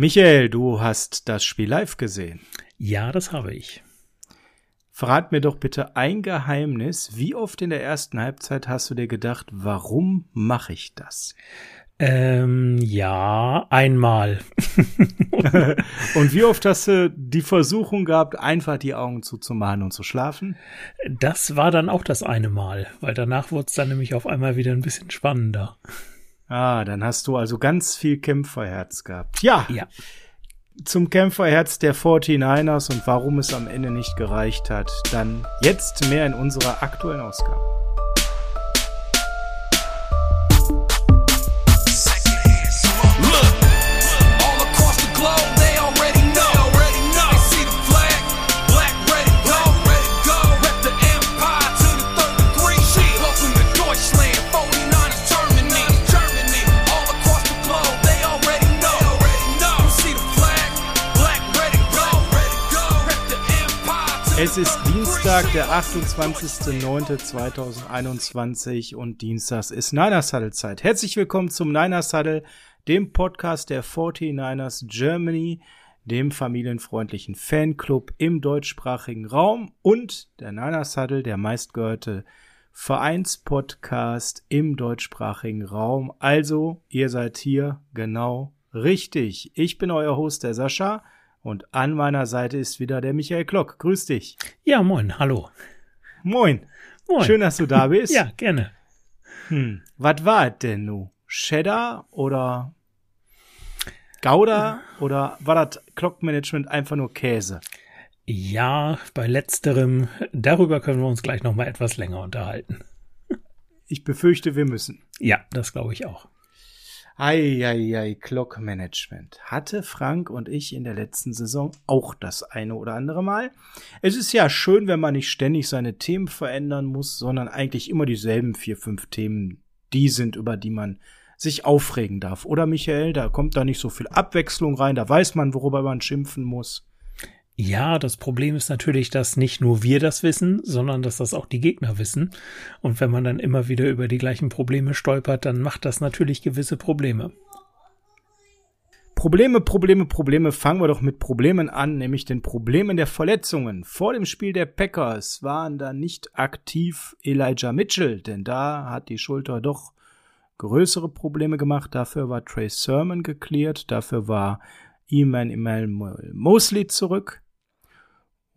Michael, du hast das Spiel live gesehen. Ja, das habe ich. Verrat mir doch bitte ein Geheimnis. Wie oft in der ersten Halbzeit hast du dir gedacht, warum mache ich das? Ähm, ja, einmal. und wie oft hast du die Versuchung gehabt, einfach die Augen zuzumachen und zu schlafen? Das war dann auch das eine Mal, weil danach wurde es dann nämlich auf einmal wieder ein bisschen spannender. Ah, dann hast du also ganz viel Kämpferherz gehabt. Ja. Ja. Zum Kämpferherz der 49ers und warum es am Ende nicht gereicht hat, dann jetzt mehr in unserer aktuellen Ausgabe. Es ist Dienstag, der 28.09.2021 und Dienstags ist Niners Huddle Zeit. Herzlich willkommen zum Niners Huddle, dem Podcast der 49ers Germany, dem familienfreundlichen Fanclub im deutschsprachigen Raum und der Niners Huddle, der meistgehörte Vereinspodcast im deutschsprachigen Raum. Also, ihr seid hier genau richtig. Ich bin euer Host, der Sascha. Und an meiner Seite ist wieder der Michael Klock. Grüß dich. Ja, moin, hallo. Moin. Moin. Schön, dass du da bist. ja, gerne. Hm. Was war es denn nu? Cheddar oder Gouda oder war das Clock-Management einfach nur Käse? Ja, bei letzterem, darüber können wir uns gleich noch mal etwas länger unterhalten. Ich befürchte, wir müssen. Ja, das glaube ich auch. Eieiei, Clock Management. Hatte Frank und ich in der letzten Saison auch das eine oder andere Mal. Es ist ja schön, wenn man nicht ständig seine Themen verändern muss, sondern eigentlich immer dieselben vier, fünf Themen, die sind, über die man sich aufregen darf. Oder Michael, da kommt da nicht so viel Abwechslung rein, da weiß man, worüber man schimpfen muss. Ja, das Problem ist natürlich, dass nicht nur wir das wissen, sondern dass das auch die Gegner wissen. Und wenn man dann immer wieder über die gleichen Probleme stolpert, dann macht das natürlich gewisse Probleme. Probleme, Probleme, Probleme. Fangen wir doch mit Problemen an, nämlich den Problemen der Verletzungen. Vor dem Spiel der Packers waren da nicht aktiv Elijah Mitchell, denn da hat die Schulter doch größere Probleme gemacht. Dafür war Trey Sermon geklärt, dafür war Eman Emmanuel Mosley zurück.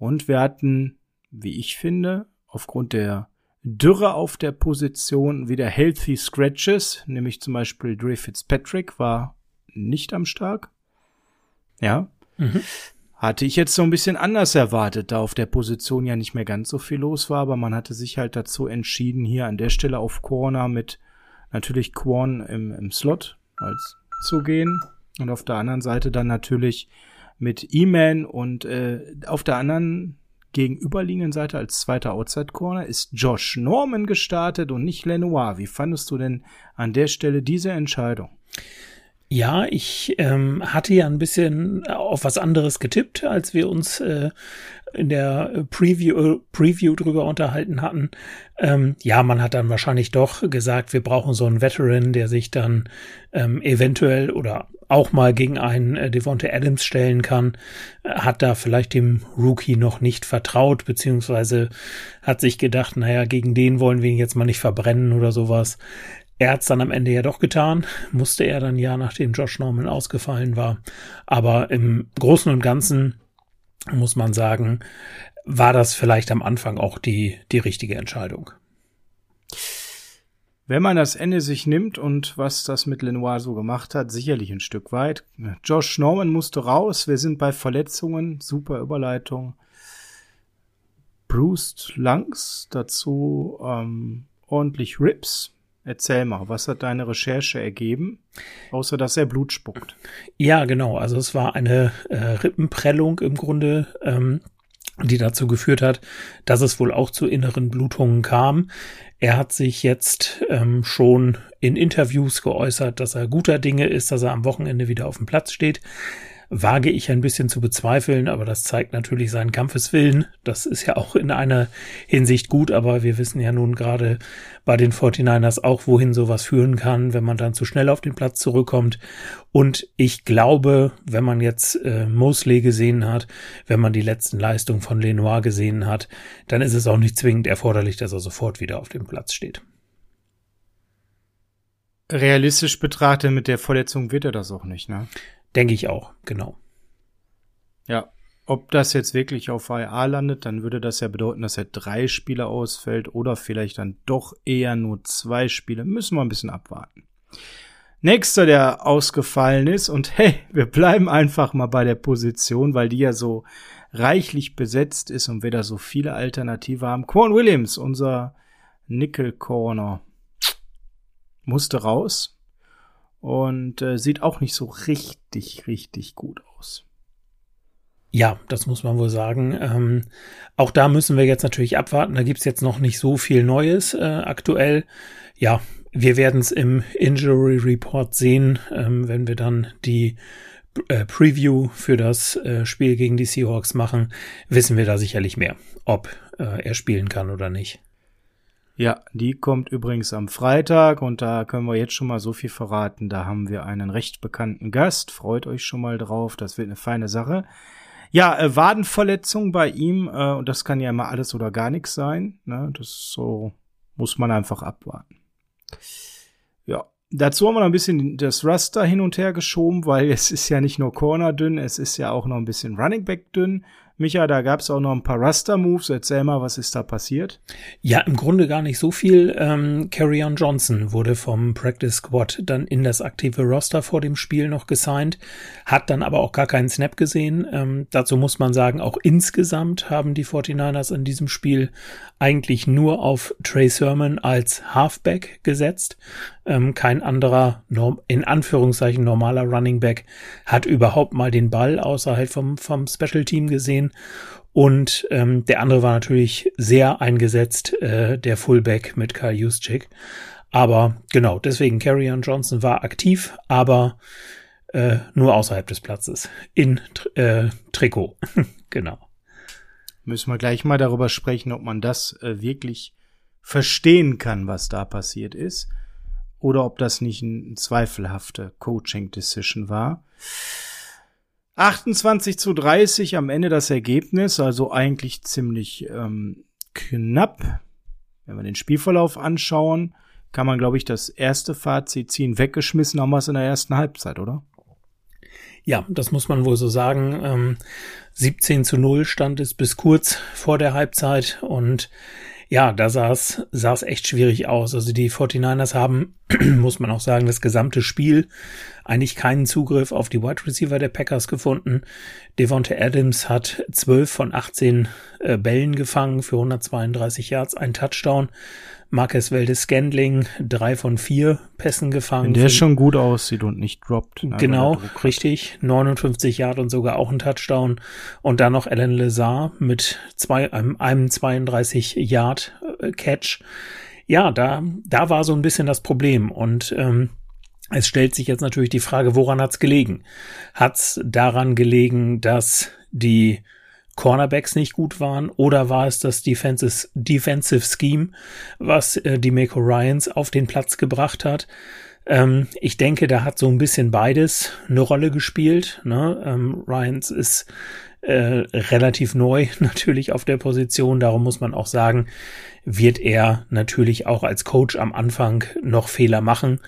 Und wir hatten, wie ich finde, aufgrund der Dürre auf der Position wieder healthy Scratches, nämlich zum Beispiel Dre Fitzpatrick war nicht am Start. Ja. Mhm. Hatte ich jetzt so ein bisschen anders erwartet, da auf der Position ja nicht mehr ganz so viel los war, aber man hatte sich halt dazu entschieden, hier an der Stelle auf Corner mit natürlich Quan im, im Slot als zu gehen und auf der anderen Seite dann natürlich mit E-Man und äh, auf der anderen gegenüberliegenden Seite als zweiter Outside Corner ist Josh Norman gestartet und nicht Lenoir. Wie fandest du denn an der Stelle diese Entscheidung? Ja, ich ähm, hatte ja ein bisschen auf was anderes getippt, als wir uns äh, in der Preview, Preview drüber unterhalten hatten. Ähm, ja, man hat dann wahrscheinlich doch gesagt, wir brauchen so einen Veteran, der sich dann ähm, eventuell oder auch mal gegen einen äh, Devonte Adams stellen kann. Hat da vielleicht dem Rookie noch nicht vertraut, beziehungsweise hat sich gedacht, naja, gegen den wollen wir ihn jetzt mal nicht verbrennen oder sowas. Er hat es dann am Ende ja doch getan, musste er dann ja, nachdem Josh Norman ausgefallen war. Aber im Großen und Ganzen muss man sagen, war das vielleicht am Anfang auch die, die richtige Entscheidung. Wenn man das Ende sich nimmt und was das mit Lenoir so gemacht hat, sicherlich ein Stück weit. Josh Norman musste raus. Wir sind bei Verletzungen. Super Überleitung. Bruce Lungs, dazu ähm, ordentlich Rips. Erzähl mal, was hat deine Recherche ergeben, außer dass er Blut spuckt? Ja, genau. Also es war eine äh, Rippenprellung im Grunde, ähm, die dazu geführt hat, dass es wohl auch zu inneren Blutungen kam. Er hat sich jetzt ähm, schon in Interviews geäußert, dass er guter Dinge ist, dass er am Wochenende wieder auf dem Platz steht. Wage ich ein bisschen zu bezweifeln, aber das zeigt natürlich seinen Kampfeswillen. Das ist ja auch in einer Hinsicht gut, aber wir wissen ja nun gerade bei den 49ers auch, wohin sowas führen kann, wenn man dann zu schnell auf den Platz zurückkommt. Und ich glaube, wenn man jetzt äh, Mosley gesehen hat, wenn man die letzten Leistungen von Lenoir gesehen hat, dann ist es auch nicht zwingend erforderlich, dass er sofort wieder auf dem Platz steht. Realistisch betrachtet mit der Verletzung wird er das auch nicht, ne? Denke ich auch, genau. Ja, ob das jetzt wirklich auf IA landet, dann würde das ja bedeuten, dass er drei Spiele ausfällt oder vielleicht dann doch eher nur zwei Spiele. Müssen wir ein bisschen abwarten. Nächster, der ausgefallen ist, und hey, wir bleiben einfach mal bei der Position, weil die ja so reichlich besetzt ist und wir da so viele Alternative haben. Quan Williams, unser Nickel Corner, musste raus und äh, sieht auch nicht so richtig, richtig gut aus. Ja, das muss man wohl sagen. Ähm, auch da müssen wir jetzt natürlich abwarten. Da gibt's jetzt noch nicht so viel Neues äh, aktuell. Ja, wir werden es im Injury Report sehen, ähm, wenn wir dann die äh, Preview für das äh, Spiel gegen die Seahawks machen, wissen wir da sicherlich mehr, ob äh, er spielen kann oder nicht. Ja, die kommt übrigens am Freitag und da können wir jetzt schon mal so viel verraten. Da haben wir einen recht bekannten Gast. Freut euch schon mal drauf. Das wird eine feine Sache. Ja, äh, Wadenverletzung bei ihm, äh, und das kann ja immer alles oder gar nichts sein. Ne? Das so, muss man einfach abwarten. Ja, dazu haben wir noch ein bisschen das Raster hin und her geschoben, weil es ist ja nicht nur Corner dünn, es ist ja auch noch ein bisschen Running Back dünn. Micha, da gab es auch noch ein paar Raster-Moves. Erzähl mal, was ist da passiert? Ja, im Grunde gar nicht so viel. Ähm, Carrion Johnson wurde vom Practice Squad dann in das aktive Roster vor dem Spiel noch gesigned, hat dann aber auch gar keinen Snap gesehen. Ähm, dazu muss man sagen, auch insgesamt haben die 49ers in diesem Spiel eigentlich nur auf Trey Sermon als Halfback gesetzt. Ähm, kein anderer, in Anführungszeichen normaler Running Back hat überhaupt mal den Ball außerhalb vom, vom Special Team gesehen. Und ähm, der andere war natürlich sehr eingesetzt, äh, der Fullback mit Kyle Juszczyk. Aber genau, deswegen Carrion Johnson war aktiv, aber äh, nur außerhalb des Platzes. In äh, Trikot. genau. Müssen wir gleich mal darüber sprechen, ob man das äh, wirklich verstehen kann, was da passiert ist. Oder ob das nicht ein zweifelhafte Coaching-Decision war. 28 zu 30 am Ende das Ergebnis, also eigentlich ziemlich ähm, knapp. Wenn wir den Spielverlauf anschauen, kann man, glaube ich, das erste Fazit ziehen. Weggeschmissen haben wir es in der ersten Halbzeit, oder? Ja, das muss man wohl so sagen. Ähm, 17 zu 0 stand es bis kurz vor der Halbzeit und ja, da sah es, echt schwierig aus. Also die 49ers haben, muss man auch sagen, das gesamte Spiel eigentlich keinen Zugriff auf die Wide Receiver der Packers gefunden. Devonta Adams hat 12 von 18 äh, Bällen gefangen für 132 Yards, ein Touchdown. Marcus Weldes Scandling, drei von vier Pässen gefangen. Wenn der schon gut aussieht und nicht droppt. Genau, richtig. 59 Yard und sogar auch ein Touchdown. Und dann noch Alan Lazar mit zwei, einem, einem 32 Yard äh, Catch. Ja, da, da war so ein bisschen das Problem. Und ähm, es stellt sich jetzt natürlich die Frage, woran hat's gelegen? Hat's daran gelegen, dass die Cornerbacks nicht gut waren oder war es das Defensive, Defensive Scheme, was äh, die Mako Ryans auf den Platz gebracht hat? Ähm, ich denke, da hat so ein bisschen beides eine Rolle gespielt. Ne? Ähm, Ryans ist äh, relativ neu natürlich auf der Position, darum muss man auch sagen, wird er natürlich auch als Coach am Anfang noch Fehler machen.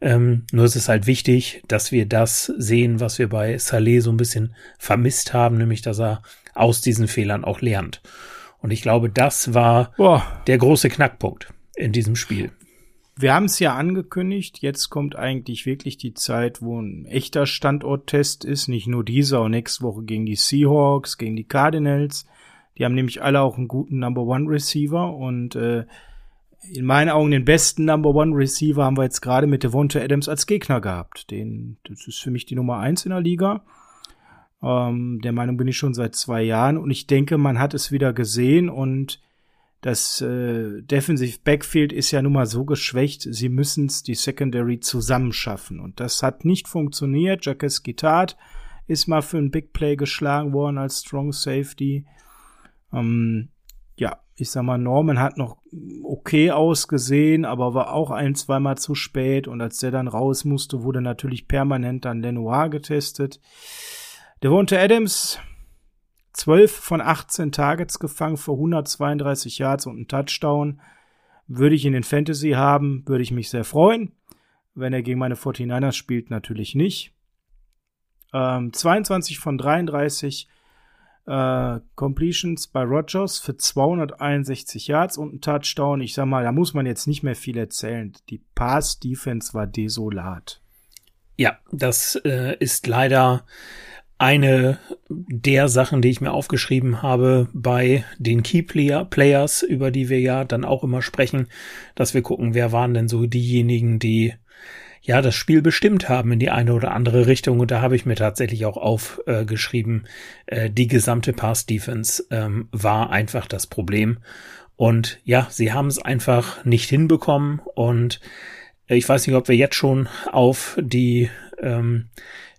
Ähm, nur ist es halt wichtig, dass wir das sehen, was wir bei Saleh so ein bisschen vermisst haben, nämlich dass er aus diesen Fehlern auch lernt. Und ich glaube, das war Boah. der große Knackpunkt in diesem Spiel. Wir haben es ja angekündigt, jetzt kommt eigentlich wirklich die Zeit, wo ein echter Standorttest ist, nicht nur dieser und nächste Woche gegen die Seahawks, gegen die Cardinals. Die haben nämlich alle auch einen guten Number One Receiver und äh, in meinen Augen den besten Number One Receiver haben wir jetzt gerade mit Devonta Adams als Gegner gehabt. Den, das ist für mich die Nummer eins in der Liga. Ähm, der Meinung bin ich schon seit zwei Jahren und ich denke, man hat es wieder gesehen und das äh, Defensive Backfield ist ja nun mal so geschwächt, sie müssen es die Secondary zusammenschaffen und das hat nicht funktioniert. Jacques Gittard ist mal für ein Big Play geschlagen worden als Strong Safety. Ähm, ja, ich sag mal, Norman hat noch okay ausgesehen, aber war auch ein, zweimal zu spät. Und als der dann raus musste, wurde natürlich permanent dann Lenoir getestet. Der wohnte Adams, 12 von 18 Targets gefangen für 132 Yards und einen Touchdown. Würde ich in den Fantasy haben, würde ich mich sehr freuen. Wenn er gegen meine 49ers spielt, natürlich nicht. Ähm, 22 von 33 äh, Completions bei Rogers für 261 Yards und ein Touchdown. Ich sag mal, da muss man jetzt nicht mehr viel erzählen. Die Pass-Defense war desolat. Ja, das äh, ist leider eine der Sachen, die ich mir aufgeschrieben habe bei den Key Player Players, über die wir ja dann auch immer sprechen, dass wir gucken, wer waren denn so diejenigen, die ja das Spiel bestimmt haben in die eine oder andere Richtung. Und da habe ich mir tatsächlich auch aufgeschrieben, äh, die gesamte Pass Defense ähm, war einfach das Problem. Und ja, sie haben es einfach nicht hinbekommen. Und ich weiß nicht, ob wir jetzt schon auf die ähm,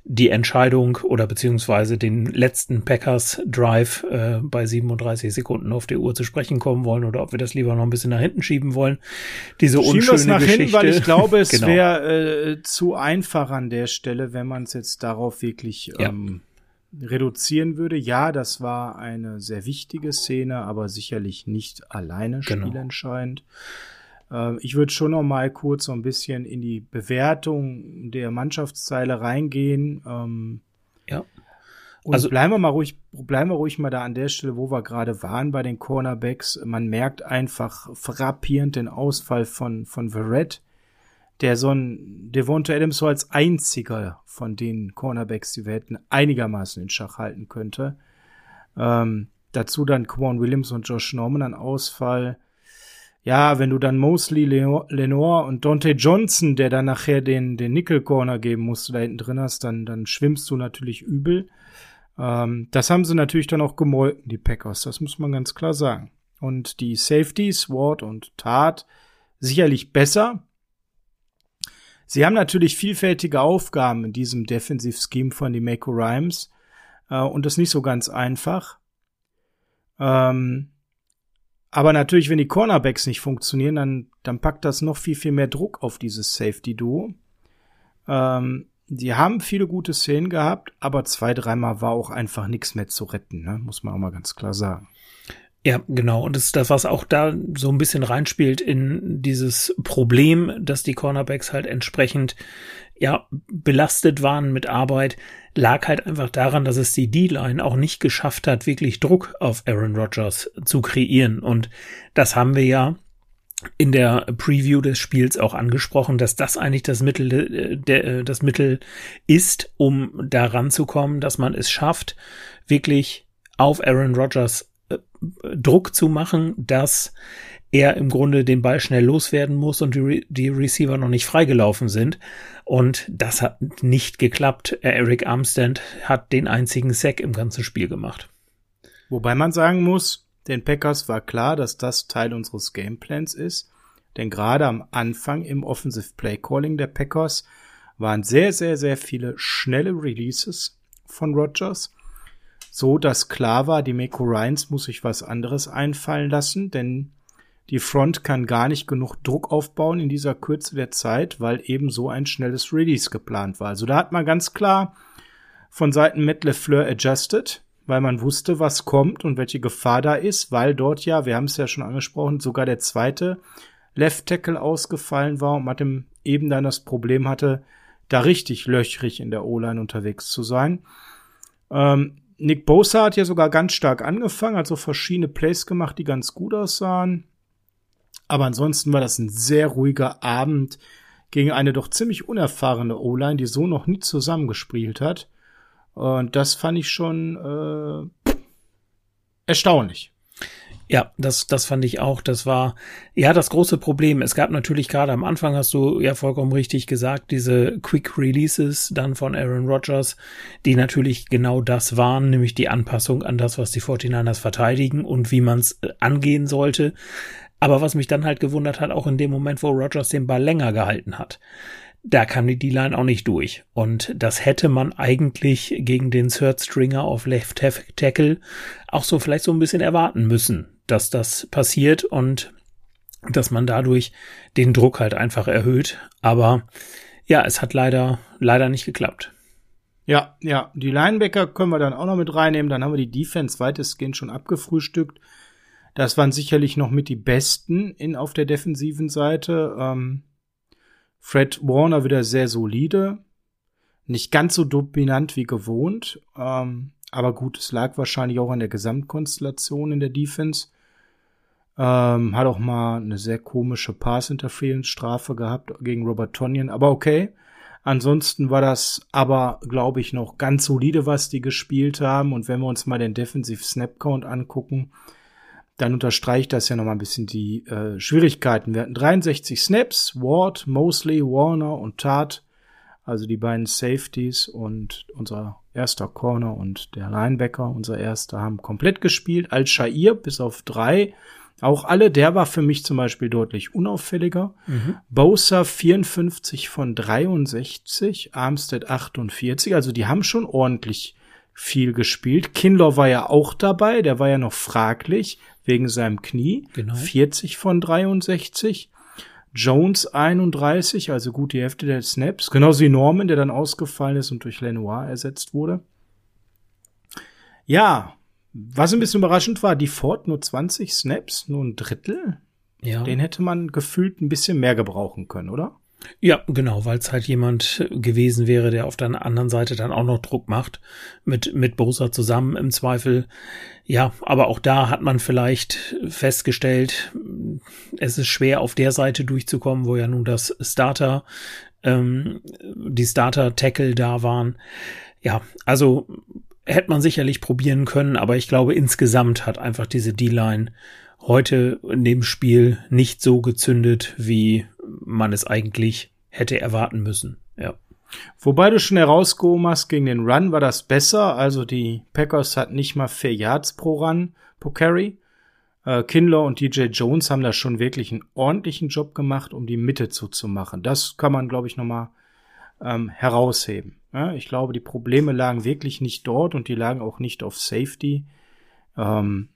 die Entscheidung oder beziehungsweise den letzten Packers Drive äh, bei 37 Sekunden auf der Uhr zu sprechen kommen wollen oder ob wir das lieber noch ein bisschen nach hinten schieben wollen. Diese Schieben unschöne das nach Geschichte. Hinten, weil ich glaube, es genau. wäre äh, zu einfach an der Stelle, wenn man es jetzt darauf wirklich ähm, ja. reduzieren würde. Ja, das war eine sehr wichtige Szene, aber sicherlich nicht alleine genau. spielentscheidend. Genau. Ähm, ich würde schon noch mal kurz so ein bisschen in die Bewertung der Mannschaftszeile reingehen. Ähm, ja. Und also bleiben wir mal ruhig, bleiben wir ruhig mal da an der Stelle, wo wir gerade waren bei den Cornerbacks. Man merkt einfach frappierend den Ausfall von, von Verrett, der so ein Devonta Adams so als einziger von den Cornerbacks, die wir hätten, einigermaßen in Schach halten könnte. Ähm, dazu dann Quan Williams und Josh Norman an Ausfall ja, wenn du dann Mosley, Lenore und Dante Johnson, der dann nachher den, den Nickel Corner geben musste, da hinten drin hast, dann, dann schwimmst du natürlich übel. Ähm, das haben sie natürlich dann auch gemolken, die Packers, das muss man ganz klar sagen. Und die Safeties, Ward und Tat, sicherlich besser. Sie haben natürlich vielfältige Aufgaben in diesem Defensive Scheme von die Mako Rhymes äh, und das nicht so ganz einfach. Ähm, aber natürlich, wenn die Cornerbacks nicht funktionieren, dann, dann packt das noch viel, viel mehr Druck auf dieses Safety-Duo. Ähm, die haben viele gute Szenen gehabt, aber zwei, dreimal war auch einfach nichts mehr zu retten, ne? muss man auch mal ganz klar sagen. Ja, genau. Und das ist das, was auch da so ein bisschen reinspielt in dieses Problem, dass die Cornerbacks halt entsprechend ja belastet waren mit Arbeit, lag halt einfach daran, dass es die D-Line auch nicht geschafft hat, wirklich Druck auf Aaron Rodgers zu kreieren. Und das haben wir ja in der Preview des Spiels auch angesprochen, dass das eigentlich das Mittel, äh, äh, das Mittel ist, um daran zu kommen, dass man es schafft, wirklich auf Aaron Rodgers äh, Druck zu machen, dass er im Grunde den Ball schnell loswerden muss und die, Re die Receiver noch nicht freigelaufen sind. Und das hat nicht geklappt. Eric Armstand hat den einzigen Sack im ganzen Spiel gemacht. Wobei man sagen muss, den Packers war klar, dass das Teil unseres Gameplans ist. Denn gerade am Anfang im Offensive Play Calling der Packers waren sehr, sehr, sehr viele schnelle Releases von Rogers so dass klar war, die Mako Ryans muss sich was anderes einfallen lassen, denn die Front kann gar nicht genug Druck aufbauen in dieser Kürze der Zeit, weil eben so ein schnelles Release geplant war. Also da hat man ganz klar von Seiten Matt LeFleur adjusted, weil man wusste, was kommt und welche Gefahr da ist, weil dort ja, wir haben es ja schon angesprochen, sogar der zweite Left Tackle ausgefallen war und man eben dann das Problem hatte, da richtig löchrig in der O-Line unterwegs zu sein. Ähm, Nick Bosa hat ja sogar ganz stark angefangen, hat so verschiedene Plays gemacht, die ganz gut aussahen. Aber ansonsten war das ein sehr ruhiger Abend gegen eine doch ziemlich unerfahrene O-Line, die so noch nie zusammengespielt hat. Und das fand ich schon äh, erstaunlich. Ja, das, das fand ich auch. Das war ja das große Problem. Es gab natürlich gerade am Anfang, hast du ja vollkommen richtig gesagt, diese Quick Releases dann von Aaron Rodgers, die natürlich genau das waren, nämlich die Anpassung an das, was die 49ers verteidigen und wie man es äh, angehen sollte. Aber was mich dann halt gewundert hat, auch in dem Moment, wo Rogers den Ball länger gehalten hat. da kann die D-Line auch nicht durch. Und das hätte man eigentlich gegen den Third Stringer auf Left Tackle auch so vielleicht so ein bisschen erwarten müssen, dass das passiert und dass man dadurch den Druck halt einfach erhöht. Aber ja, es hat leider, leider nicht geklappt. Ja, ja, die Linebacker können wir dann auch noch mit reinnehmen. Dann haben wir die Defense weitestgehend schon abgefrühstückt. Das waren sicherlich noch mit die besten in, auf der defensiven Seite. Ähm, Fred Warner wieder sehr solide. Nicht ganz so dominant wie gewohnt. Ähm, aber gut, es lag wahrscheinlich auch an der Gesamtkonstellation in der Defense. Ähm, hat auch mal eine sehr komische Pass-Interference-Strafe gehabt gegen Robert Tonyan, aber okay. Ansonsten war das aber, glaube ich, noch ganz solide, was die gespielt haben. Und wenn wir uns mal den Defensive Snap Count angucken, dann unterstreicht das ja noch mal ein bisschen die äh, Schwierigkeiten. Wir hatten 63 Snaps, Ward, Mosley, Warner und Tart, also die beiden Safeties und unser erster Corner und der Linebacker, unser erster, haben komplett gespielt. Al-Shair bis auf drei auch alle, der war für mich zum Beispiel deutlich unauffälliger. Mhm. Bosa 54 von 63, Armstead 48, also die haben schon ordentlich viel gespielt. Kinlaw war ja auch dabei, der war ja noch fraglich wegen seinem Knie. Genau. 40 von 63. Jones 31, also gut die Hälfte der Snaps. Genauso wie Norman, der dann ausgefallen ist und durch Lenoir ersetzt wurde. Ja, was ein bisschen überraschend war, die Ford nur 20 Snaps, nur ein Drittel. Ja. Den hätte man gefühlt ein bisschen mehr gebrauchen können, oder? Ja, genau, weil es halt jemand gewesen wäre, der auf der anderen Seite dann auch noch Druck macht, mit, mit Bosa zusammen im Zweifel. Ja, aber auch da hat man vielleicht festgestellt, es ist schwer auf der Seite durchzukommen, wo ja nun das Starter, ähm, die Starter-Tackle da waren. Ja, also hätte man sicherlich probieren können, aber ich glaube, insgesamt hat einfach diese D-Line heute in dem Spiel nicht so gezündet, wie man es eigentlich hätte erwarten müssen. Ja. Wobei du schon herausgehoben hast, gegen den Run war das besser. Also die Packers hatten nicht mal vier Yards pro Run, pro Carry. Äh, Kinlaw und DJ Jones haben da schon wirklich einen ordentlichen Job gemacht, um die Mitte zuzumachen. Das kann man, glaube ich, nochmal ähm, herausheben. Ja, ich glaube, die Probleme lagen wirklich nicht dort und die lagen auch nicht auf Safety, ähm,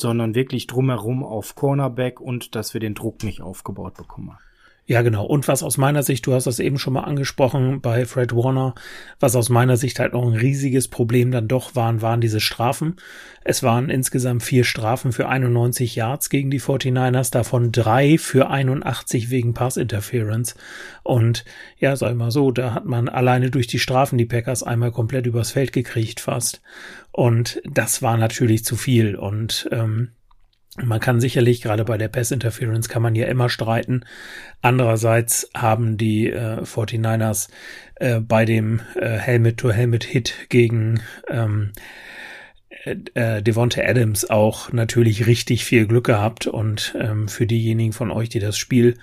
sondern wirklich drumherum auf Cornerback und dass wir den Druck nicht aufgebaut bekommen. Ja, genau. Und was aus meiner Sicht, du hast das eben schon mal angesprochen bei Fred Warner, was aus meiner Sicht halt noch ein riesiges Problem dann doch waren, waren diese Strafen. Es waren insgesamt vier Strafen für 91 Yards gegen die 49ers, davon drei für 81 wegen Pass Interference. Und ja, sag ich mal so, da hat man alleine durch die Strafen die Packers einmal komplett übers Feld gekriegt fast. Und das war natürlich zu viel. Und ähm, man kann sicherlich, gerade bei der Pass Interference kann man ja immer streiten. Andererseits haben die äh, 49ers äh, bei dem äh, Helmet-to-Helmet-Hit gegen ähm, äh, äh, Devonta Adams auch natürlich richtig viel Glück gehabt und ähm, für diejenigen von euch, die das Spiel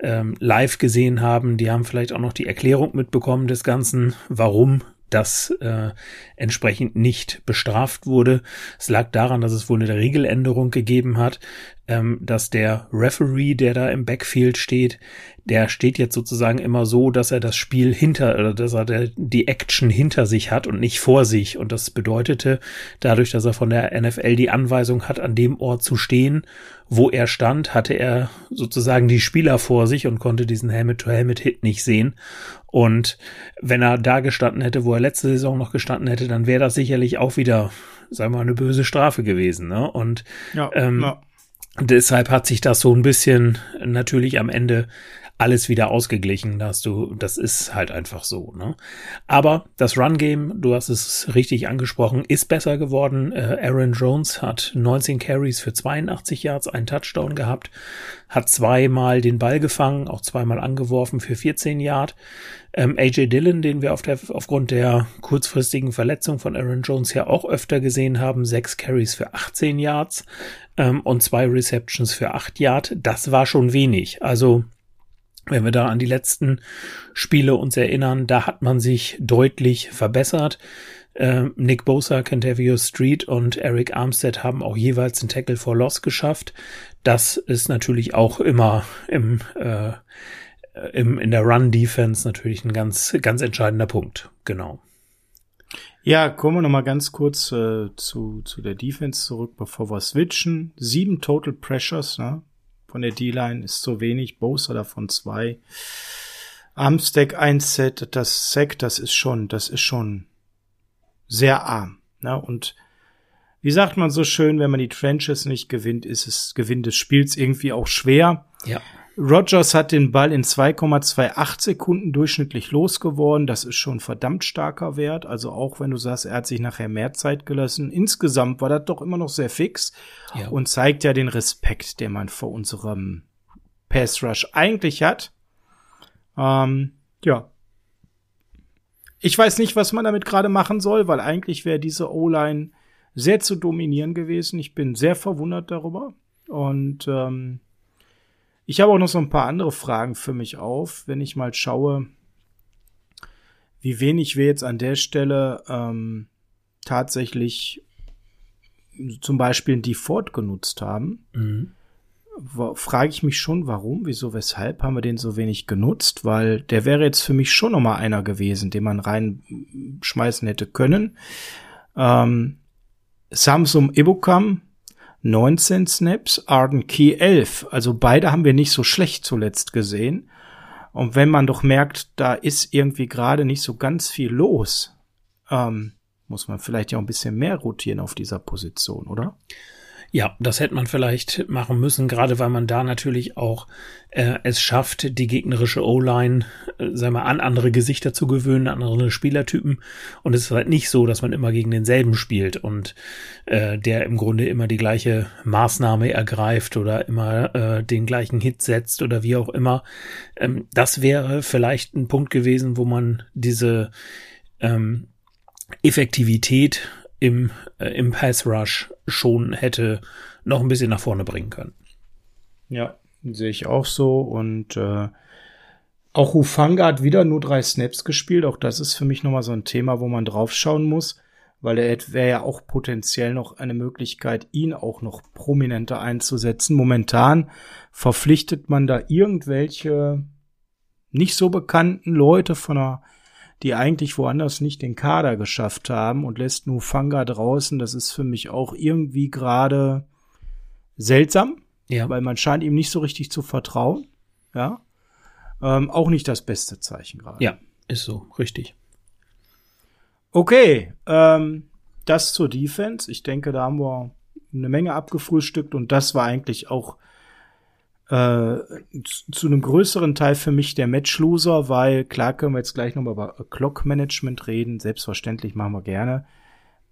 ähm, live gesehen haben, die haben vielleicht auch noch die Erklärung mitbekommen des Ganzen, warum das äh, entsprechend nicht bestraft wurde. Es lag daran, dass es wohl eine Regeländerung gegeben hat, ähm, dass der Referee, der da im Backfield steht, der steht jetzt sozusagen immer so, dass er das Spiel hinter, oder dass er der, die Action hinter sich hat und nicht vor sich. Und das bedeutete, dadurch, dass er von der NFL die Anweisung hat, an dem Ort zu stehen, wo er stand, hatte er sozusagen die Spieler vor sich und konnte diesen Helmet-to-Helmet-Hit nicht sehen. Und wenn er da gestanden hätte, wo er letzte Saison noch gestanden hätte, dann wäre das sicherlich auch wieder, sagen wir mal, eine böse Strafe gewesen. Ne? Und ja, ähm, ja. deshalb hat sich das so ein bisschen natürlich am Ende alles wieder ausgeglichen. Da hast du, das ist halt einfach so. Ne? Aber das Run-Game, du hast es richtig angesprochen, ist besser geworden. Äh, Aaron Jones hat 19 Carries für 82 Yards, einen Touchdown gehabt, hat zweimal den Ball gefangen, auch zweimal angeworfen für 14 Yard. Ähm, AJ Dillon, den wir auf der, aufgrund der kurzfristigen Verletzung von Aaron Jones ja auch öfter gesehen haben, sechs Carries für 18 Yards ähm, und zwei Receptions für 8 Yard. Das war schon wenig. Also wenn wir da an die letzten Spiele uns erinnern, da hat man sich deutlich verbessert. Äh, Nick Bosa, Kentavio Street und Eric Armstead haben auch jeweils den Tackle for Loss geschafft. Das ist natürlich auch immer im, äh, im, in der Run-Defense natürlich ein ganz, ganz entscheidender Punkt. Genau. Ja, kommen wir noch mal ganz kurz äh, zu, zu der Defense zurück, bevor wir switchen. Sieben Total Pressures ne? Von der D-Line ist zu wenig, Bosa davon zwei. Armstack ein Set, das Sack, das ist schon, das ist schon sehr arm. Ne? Und wie sagt man so schön, wenn man die Trenches nicht gewinnt, ist es Gewinn des Spiels irgendwie auch schwer. Ja. Rogers hat den Ball in 2,28 Sekunden durchschnittlich losgeworden. Das ist schon verdammt starker Wert. Also auch wenn du sagst, er hat sich nachher mehr Zeit gelassen. Insgesamt war das doch immer noch sehr fix ja. und zeigt ja den Respekt, den man vor unserem Pass Rush eigentlich hat. Ähm, ja. Ich weiß nicht, was man damit gerade machen soll, weil eigentlich wäre diese O-Line sehr zu dominieren gewesen. Ich bin sehr verwundert darüber. Und ähm, ich habe auch noch so ein paar andere Fragen für mich auf, wenn ich mal schaue, wie wenig wir jetzt an der Stelle ähm, tatsächlich zum Beispiel ein Default genutzt haben. Mhm. Frage ich mich schon, warum, wieso, weshalb haben wir den so wenig genutzt? Weil der wäre jetzt für mich schon noch mal einer gewesen, den man reinschmeißen hätte können. Ähm, Samsung Ibukam 19 Snaps, Arden Key 11. Also beide haben wir nicht so schlecht zuletzt gesehen. Und wenn man doch merkt, da ist irgendwie gerade nicht so ganz viel los, ähm, muss man vielleicht ja auch ein bisschen mehr rotieren auf dieser Position, oder? Ja, das hätte man vielleicht machen müssen, gerade weil man da natürlich auch äh, es schafft, die gegnerische O-Line, äh, sagen wir, an andere Gesichter zu gewöhnen, an andere Spielertypen. Und es ist halt nicht so, dass man immer gegen denselben spielt und äh, der im Grunde immer die gleiche Maßnahme ergreift oder immer äh, den gleichen Hit setzt oder wie auch immer. Ähm, das wäre vielleicht ein Punkt gewesen, wo man diese ähm, Effektivität im, äh, im Pass Rush schon hätte noch ein bisschen nach vorne bringen können. Ja, sehe ich auch so. Und äh, auch Hufanga hat wieder nur drei Snaps gespielt. Auch das ist für mich nochmal so ein Thema, wo man draufschauen muss, weil er wäre ja auch potenziell noch eine Möglichkeit, ihn auch noch prominenter einzusetzen. Momentan verpflichtet man da irgendwelche nicht so bekannten Leute von einer die eigentlich woanders nicht den Kader geschafft haben und lässt nur Fanga draußen. Das ist für mich auch irgendwie gerade seltsam, ja. weil man scheint ihm nicht so richtig zu vertrauen. Ja, ähm, auch nicht das beste Zeichen gerade. Ja, ist so richtig. Okay, ähm, das zur Defense. Ich denke, da haben wir eine Menge abgefrühstückt und das war eigentlich auch äh, zu einem größeren Teil für mich der Matchloser, weil klar können wir jetzt gleich nochmal über Clock Management reden, selbstverständlich machen wir gerne.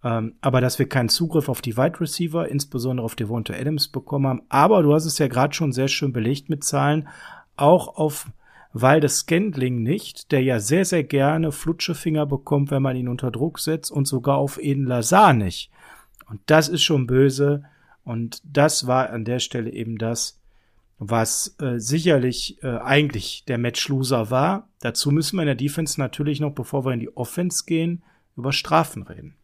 Ähm, aber dass wir keinen Zugriff auf die Wide Receiver, insbesondere auf Devonta Adams bekommen haben. Aber du hast es ja gerade schon sehr schön belegt mit Zahlen, auch auf Waldes Scandling nicht, der ja sehr, sehr gerne Flutschefinger bekommt, wenn man ihn unter Druck setzt und sogar auf Eden Lazar nicht. Und das ist schon böse. Und das war an der Stelle eben das, was äh, sicherlich äh, eigentlich der Match-Loser war. Dazu müssen wir in der Defense natürlich noch, bevor wir in die Offense gehen, über Strafen reden.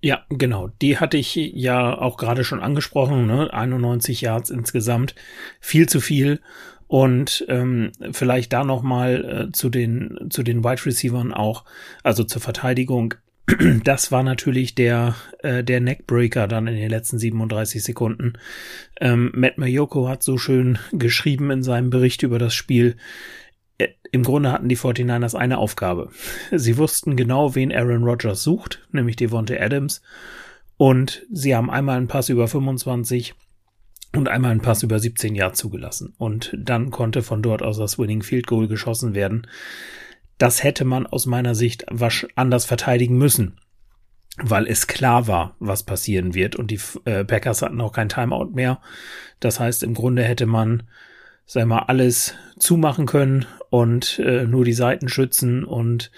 Ja, genau. Die hatte ich ja auch gerade schon angesprochen. Ne? 91 Yards insgesamt, viel zu viel. Und ähm, vielleicht da noch mal äh, zu den zu den Wide Receivern auch, also zur Verteidigung das war natürlich der, äh, der Neckbreaker dann in den letzten 37 Sekunden. Ähm, Matt Mayoko hat so schön geschrieben in seinem Bericht über das Spiel. Äh, Im Grunde hatten die 49ers eine Aufgabe. Sie wussten genau, wen Aaron Rodgers sucht, nämlich Devonta Adams. Und sie haben einmal einen Pass über 25 und einmal einen Pass über 17 Yards zugelassen. Und dann konnte von dort aus das Winning Field Goal geschossen werden das hätte man aus meiner Sicht anders verteidigen müssen, weil es klar war, was passieren wird und die äh, Packers hatten auch kein Timeout mehr. Das heißt, im Grunde hätte man, sag mal, alles zumachen können und äh, nur die Seiten schützen und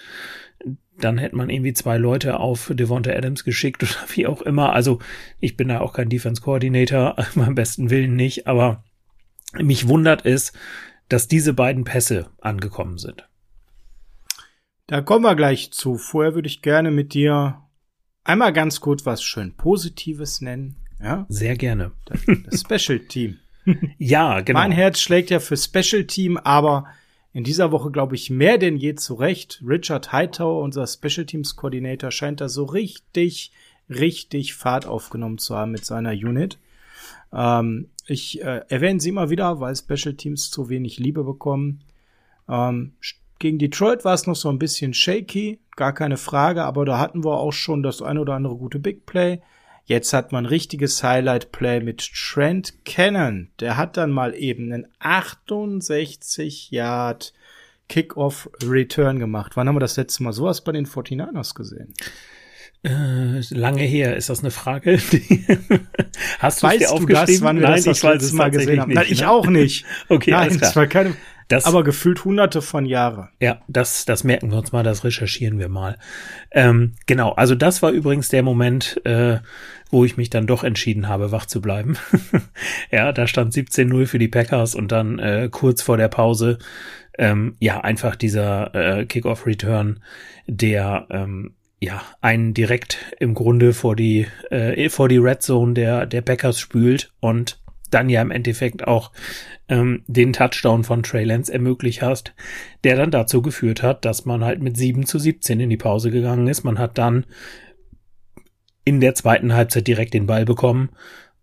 dann hätte man irgendwie zwei Leute auf Devonta Adams geschickt oder wie auch immer. Also ich bin da auch kein Defense Coordinator, beim besten Willen nicht, aber mich wundert es, dass diese beiden Pässe angekommen sind. Da kommen wir gleich zu. Vorher würde ich gerne mit dir einmal ganz kurz was schön Positives nennen. Ja? Sehr gerne. Das, das Special Team. ja, genau. Mein Herz schlägt ja für Special Team, aber in dieser Woche, glaube ich, mehr denn je zurecht. Richard Hightower, unser Special Teams Coordinator, scheint da so richtig, richtig Fahrt aufgenommen zu haben mit seiner Unit. Ähm, ich äh, erwähne sie immer wieder, weil Special Teams zu wenig Liebe bekommen. Ähm, gegen Detroit war es noch so ein bisschen shaky, gar keine Frage, aber da hatten wir auch schon das ein oder andere gute Big Play. Jetzt hat man richtiges Highlight Play mit Trent Cannon. Der hat dann mal eben einen 68 Yard Kickoff Return gemacht. Wann haben wir das letzte Mal sowas bei den 49ers gesehen? Äh, lange her, ist das eine Frage? Hast du weißt dir aufgeschrieben? Das, wann wir Nein, das, das ich weiß es mal gesehen haben. Nicht, Nein, ich ne? auch nicht. okay, Nein, alles klar. Das war keine, das, aber gefühlt hunderte von Jahre. Ja, das, das merken wir uns mal, das recherchieren wir mal. Ähm, genau, also das war übrigens der Moment, äh, wo ich mich dann doch entschieden habe, wach zu bleiben. ja, da stand 17-0 für die Packers und dann äh, kurz vor der Pause, ähm, ja, einfach dieser äh, Kickoff-Return, der ähm, ja, einen direkt im Grunde vor die, äh, vor die Red Zone der, der Packers spült und dann ja im Endeffekt auch ähm, den Touchdown von Trey Lance ermöglicht hast, der dann dazu geführt hat, dass man halt mit 7 zu 17 in die Pause gegangen ist. Man hat dann in der zweiten Halbzeit direkt den Ball bekommen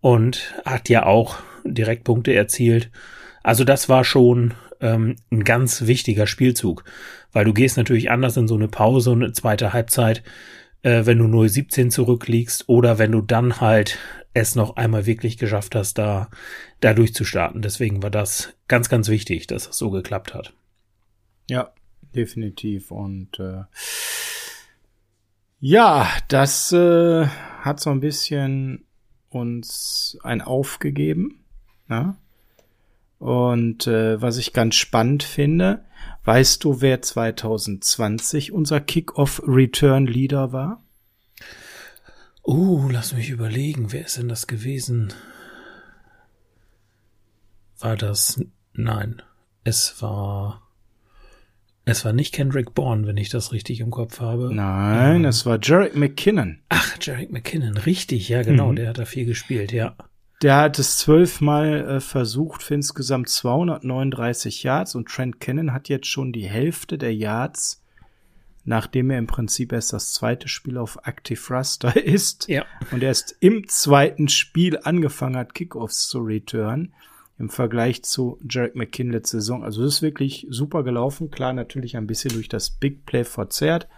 und hat ja auch direkt Punkte erzielt. Also das war schon ähm, ein ganz wichtiger Spielzug, weil du gehst natürlich anders in so eine Pause und eine zweite Halbzeit, äh, wenn du 0-17 zurückliegst oder wenn du dann halt es noch einmal wirklich geschafft hast, da, da durchzustarten. Deswegen war das ganz, ganz wichtig, dass es so geklappt hat. Ja, definitiv. Und äh, ja, das äh, hat so ein bisschen uns ein Aufgegeben. Ne? Und äh, was ich ganz spannend finde, weißt du, wer 2020 unser Kickoff Return Leader war? Oh, lass mich überlegen, wer ist denn das gewesen? War das? Nein, es war. Es war nicht Kendrick Bourne, wenn ich das richtig im Kopf habe. Nein, ähm, es war Jarek McKinnon. Ach, Jarek McKinnon, richtig, ja genau, mhm. der hat da viel gespielt, ja. Der hat es zwölfmal äh, versucht für insgesamt 239 Yards und Trent Cannon hat jetzt schon die Hälfte der Yards, nachdem er im Prinzip erst das zweite Spiel auf Active Raster ist ja. und erst im zweiten Spiel angefangen hat, Kickoffs zu return im Vergleich zu Jarek McKinn letzte Saison. Also das ist wirklich super gelaufen. Klar, natürlich ein bisschen durch das Big Play verzerrt,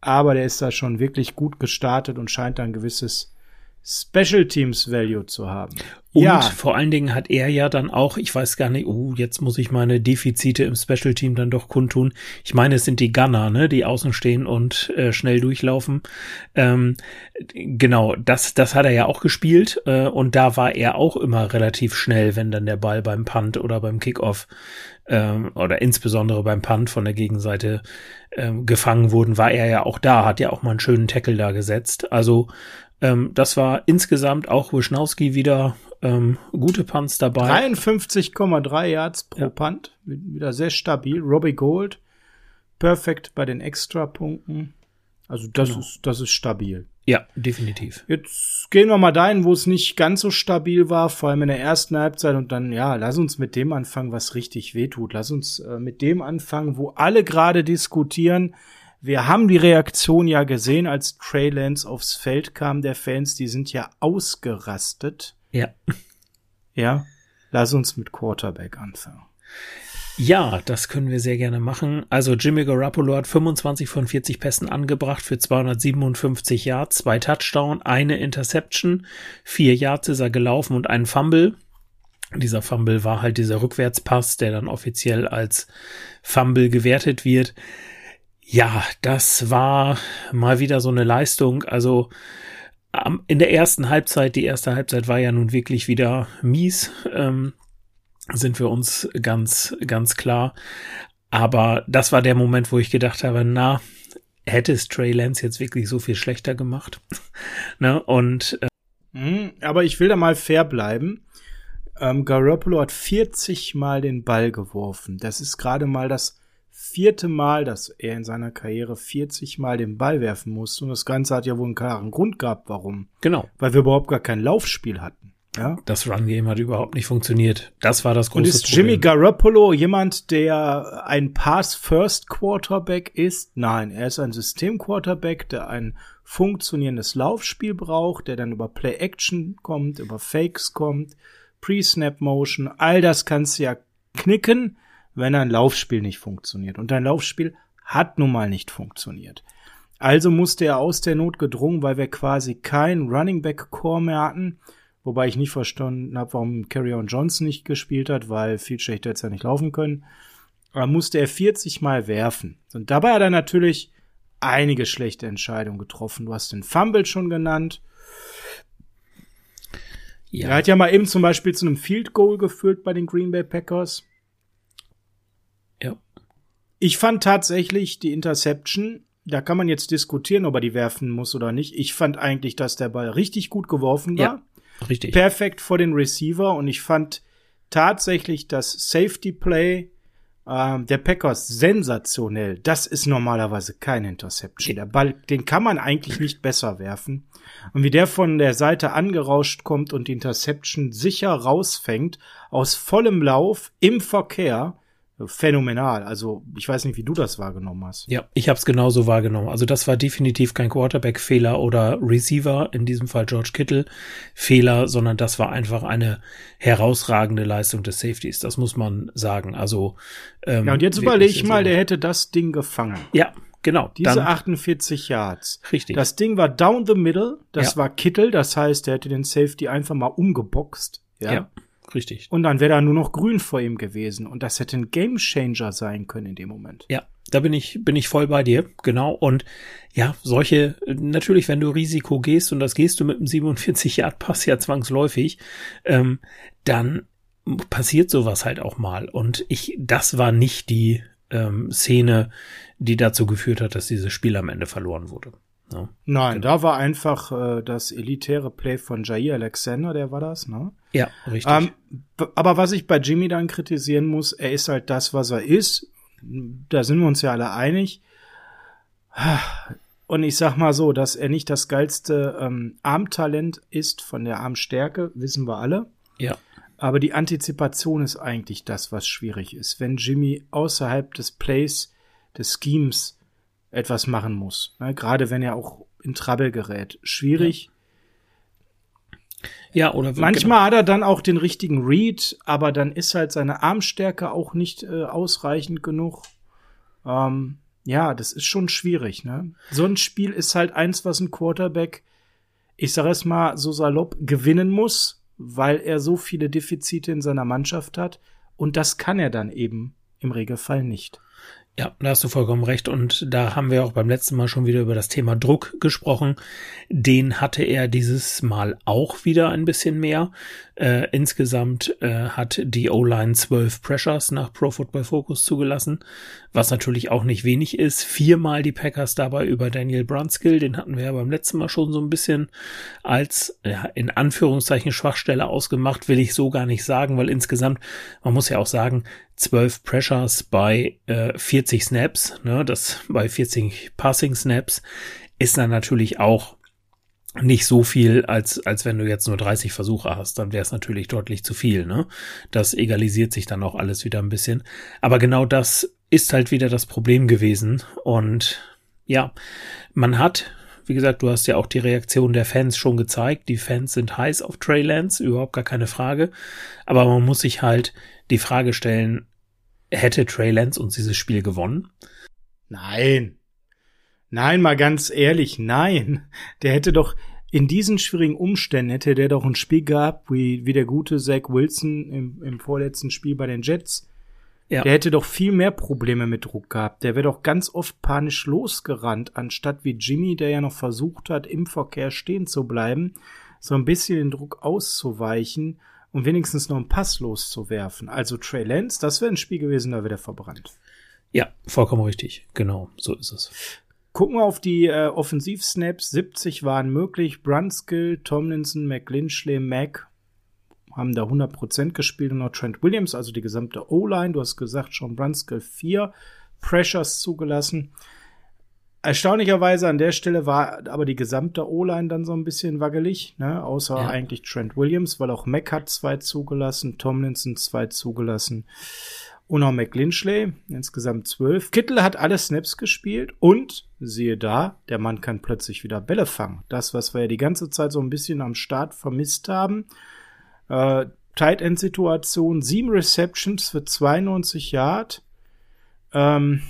aber der ist da schon wirklich gut gestartet und scheint ein gewisses Special Teams Value zu haben. Und ja. vor allen Dingen hat er ja dann auch, ich weiß gar nicht, oh, jetzt muss ich meine Defizite im Special Team dann doch kundtun. Ich meine, es sind die Gunner, ne, die außen stehen und äh, schnell durchlaufen. Ähm, genau, das, das hat er ja auch gespielt äh, und da war er auch immer relativ schnell, wenn dann der Ball beim Punt oder beim Kickoff ähm, oder insbesondere beim Punt von der Gegenseite ähm, gefangen wurden, war er ja auch da, hat ja auch mal einen schönen Tackle da gesetzt. Also ähm, das war insgesamt auch Wischnowski wieder ähm, gute Punts dabei. 53,3 Yards pro ja. Punt. Wieder sehr stabil. Robbie Gold. Perfekt bei den Extrapunkten. Also das genau. ist, das ist stabil. Ja, definitiv. Jetzt gehen wir mal dahin, wo es nicht ganz so stabil war, vor allem in der ersten Halbzeit und dann, ja, lass uns mit dem anfangen, was richtig wehtut. Lass uns äh, mit dem anfangen, wo alle gerade diskutieren, wir haben die Reaktion ja gesehen, als Trey Lance aufs Feld kam, der Fans, die sind ja ausgerastet. Ja. Ja. Lass uns mit Quarterback anfangen. Ja, das können wir sehr gerne machen. Also Jimmy Garoppolo hat 25 von 40 Pässen angebracht für 257 Yards, zwei Touchdown, eine Interception, vier Yards ist er gelaufen und ein Fumble. Dieser Fumble war halt dieser Rückwärtspass, der dann offiziell als Fumble gewertet wird. Ja, das war mal wieder so eine Leistung. Also in der ersten Halbzeit, die erste Halbzeit war ja nun wirklich wieder mies, ähm, sind wir uns ganz, ganz klar. Aber das war der Moment, wo ich gedacht habe, na, hätte es Trey Lance jetzt wirklich so viel schlechter gemacht? ne? Und äh, mhm, aber ich will da mal fair bleiben. Ähm, Garoppolo hat 40 Mal den Ball geworfen. Das ist gerade mal das vierte Mal, dass er in seiner Karriere 40 Mal den Ball werfen musste. Und das Ganze hat ja wohl einen klaren Grund gehabt, warum. Genau. Weil wir überhaupt gar kein Laufspiel hatten. Ja. Das Run-Game hat überhaupt nicht funktioniert. Das war das große Und ist Problem. Jimmy Garoppolo jemand, der ein Pass-First-Quarterback ist? Nein, er ist ein System-Quarterback, der ein funktionierendes Laufspiel braucht, der dann über Play-Action kommt, über Fakes kommt, Pre-Snap-Motion. All das kannst du ja knicken, wenn ein Laufspiel nicht funktioniert. Und dein Laufspiel hat nun mal nicht funktioniert. Also musste er aus der Not gedrungen, weil wir quasi kein Running Back Core mehr hatten Wobei ich nicht verstanden habe, warum Carrion Johnson nicht gespielt hat, weil viel schlechter hätte ja nicht laufen können. Aber musste er 40 Mal werfen. Und dabei hat er natürlich einige schlechte Entscheidungen getroffen. Du hast den Fumble schon genannt. Ja. Er hat ja mal eben zum Beispiel zu einem Field Goal geführt bei den Green Bay Packers. Ich fand tatsächlich die Interception, da kann man jetzt diskutieren, ob er die werfen muss oder nicht. Ich fand eigentlich, dass der Ball richtig gut geworfen war. Ja. Richtig. Perfekt vor den Receiver und ich fand tatsächlich das Safety Play ähm, der Packers sensationell. Das ist normalerweise kein Interception. Der Ball, den kann man eigentlich nicht besser werfen. Und wie der von der Seite angerauscht kommt und die Interception sicher rausfängt, aus vollem Lauf im Verkehr, phänomenal. Also ich weiß nicht, wie du das wahrgenommen hast. Ja, ich habe es genauso wahrgenommen. Also das war definitiv kein Quarterback-Fehler oder Receiver, in diesem Fall George Kittle Fehler, sondern das war einfach eine herausragende Leistung des Safeties. Das muss man sagen. Also ähm, ja, und jetzt überlege ich mal, der hätte das Ding gefangen. Ja, Genau. Diese dann, 48 Yards. Richtig. Das Ding war down the middle. Das ja. war Kittel. Das heißt, der hätte den Safety einfach mal umgeboxt. Ja. ja. Richtig. Und dann wäre da nur noch grün vor ihm gewesen. Und das hätte ein Gamechanger sein können in dem Moment. Ja, da bin ich, bin ich voll bei dir. Genau. Und ja, solche, natürlich, wenn du Risiko gehst, und das gehst du mit einem 47-Yard-Pass ja zwangsläufig, ähm, dann passiert sowas halt auch mal. Und ich, das war nicht die ähm, Szene, die dazu geführt hat, dass dieses Spiel am Ende verloren wurde. Ja, Nein, genau. da war einfach äh, das elitäre Play von Jair Alexander, der war das, ne? Ja, richtig. Ähm, aber was ich bei Jimmy dann kritisieren muss, er ist halt das, was er ist. Da sind wir uns ja alle einig. Und ich sag mal so, dass er nicht das geilste ähm, Armtalent ist von der Armstärke, wissen wir alle. Ja. Aber die Antizipation ist eigentlich das, was schwierig ist. Wenn Jimmy außerhalb des Plays, des Schemes etwas machen muss. Ne? Gerade wenn er auch in Trouble gerät. Schwierig. Ja, ja oder manchmal genau. hat er dann auch den richtigen Read, aber dann ist halt seine Armstärke auch nicht äh, ausreichend genug. Ähm, ja, das ist schon schwierig. Ne? So ein Spiel ist halt eins, was ein Quarterback, ich sag es mal so salopp, gewinnen muss, weil er so viele Defizite in seiner Mannschaft hat. Und das kann er dann eben im Regelfall nicht. Ja, da hast du vollkommen recht. Und da haben wir auch beim letzten Mal schon wieder über das Thema Druck gesprochen. Den hatte er dieses Mal auch wieder ein bisschen mehr. Äh, insgesamt äh, hat die O-Line zwölf Pressures nach Pro Football Focus zugelassen, was natürlich auch nicht wenig ist. Viermal die Packers dabei über Daniel Brunskill, den hatten wir ja beim letzten Mal schon so ein bisschen als ja, in Anführungszeichen Schwachstelle ausgemacht, will ich so gar nicht sagen, weil insgesamt, man muss ja auch sagen, 12 Pressures bei äh, 40 Snaps, ne, das bei 40 Passing Snaps ist dann natürlich auch nicht so viel, als, als wenn du jetzt nur 30 Versuche hast, dann wäre es natürlich deutlich zu viel, ne? Das egalisiert sich dann auch alles wieder ein bisschen. Aber genau das ist halt wieder das Problem gewesen. Und ja, man hat, wie gesagt, du hast ja auch die Reaktion der Fans schon gezeigt. Die Fans sind heiß auf Trey Lance, überhaupt gar keine Frage. Aber man muss sich halt die Frage stellen, hätte Trey Lance uns dieses Spiel gewonnen? Nein. Nein, mal ganz ehrlich, nein. Der hätte doch in diesen schwierigen Umständen hätte der doch ein Spiel gehabt, wie, wie der gute Zach Wilson im, im vorletzten Spiel bei den Jets. Ja. Der hätte doch viel mehr Probleme mit Druck gehabt. Der wäre doch ganz oft panisch losgerannt, anstatt wie Jimmy, der ja noch versucht hat, im Verkehr stehen zu bleiben, so ein bisschen den Druck auszuweichen und wenigstens noch einen Pass loszuwerfen. Also Trey Lance, das wäre ein Spiel gewesen, da wäre der verbrannt. Ja, vollkommen richtig. Genau, so ist es. Gucken wir auf die äh, Offensivsnaps. 70 waren möglich. Brunskill, Tomlinson, McLinchley, Mack haben da 100% gespielt und noch Trent Williams, also die gesamte O-Line. Du hast gesagt, schon Brunskill 4 Pressures zugelassen. Erstaunlicherweise an der Stelle war aber die gesamte O-Line dann so ein bisschen wackelig, ne? außer ja. eigentlich Trent Williams, weil auch Mack hat zwei zugelassen, Tomlinson zwei zugelassen und auch McLinchley, insgesamt zwölf. Kittel hat alle Snaps gespielt und siehe da, der Mann kann plötzlich wieder Bälle fangen. Das, was wir ja die ganze Zeit so ein bisschen am Start vermisst haben. Äh, Tight End Situation, sieben Receptions für 92 Yard. Ähm,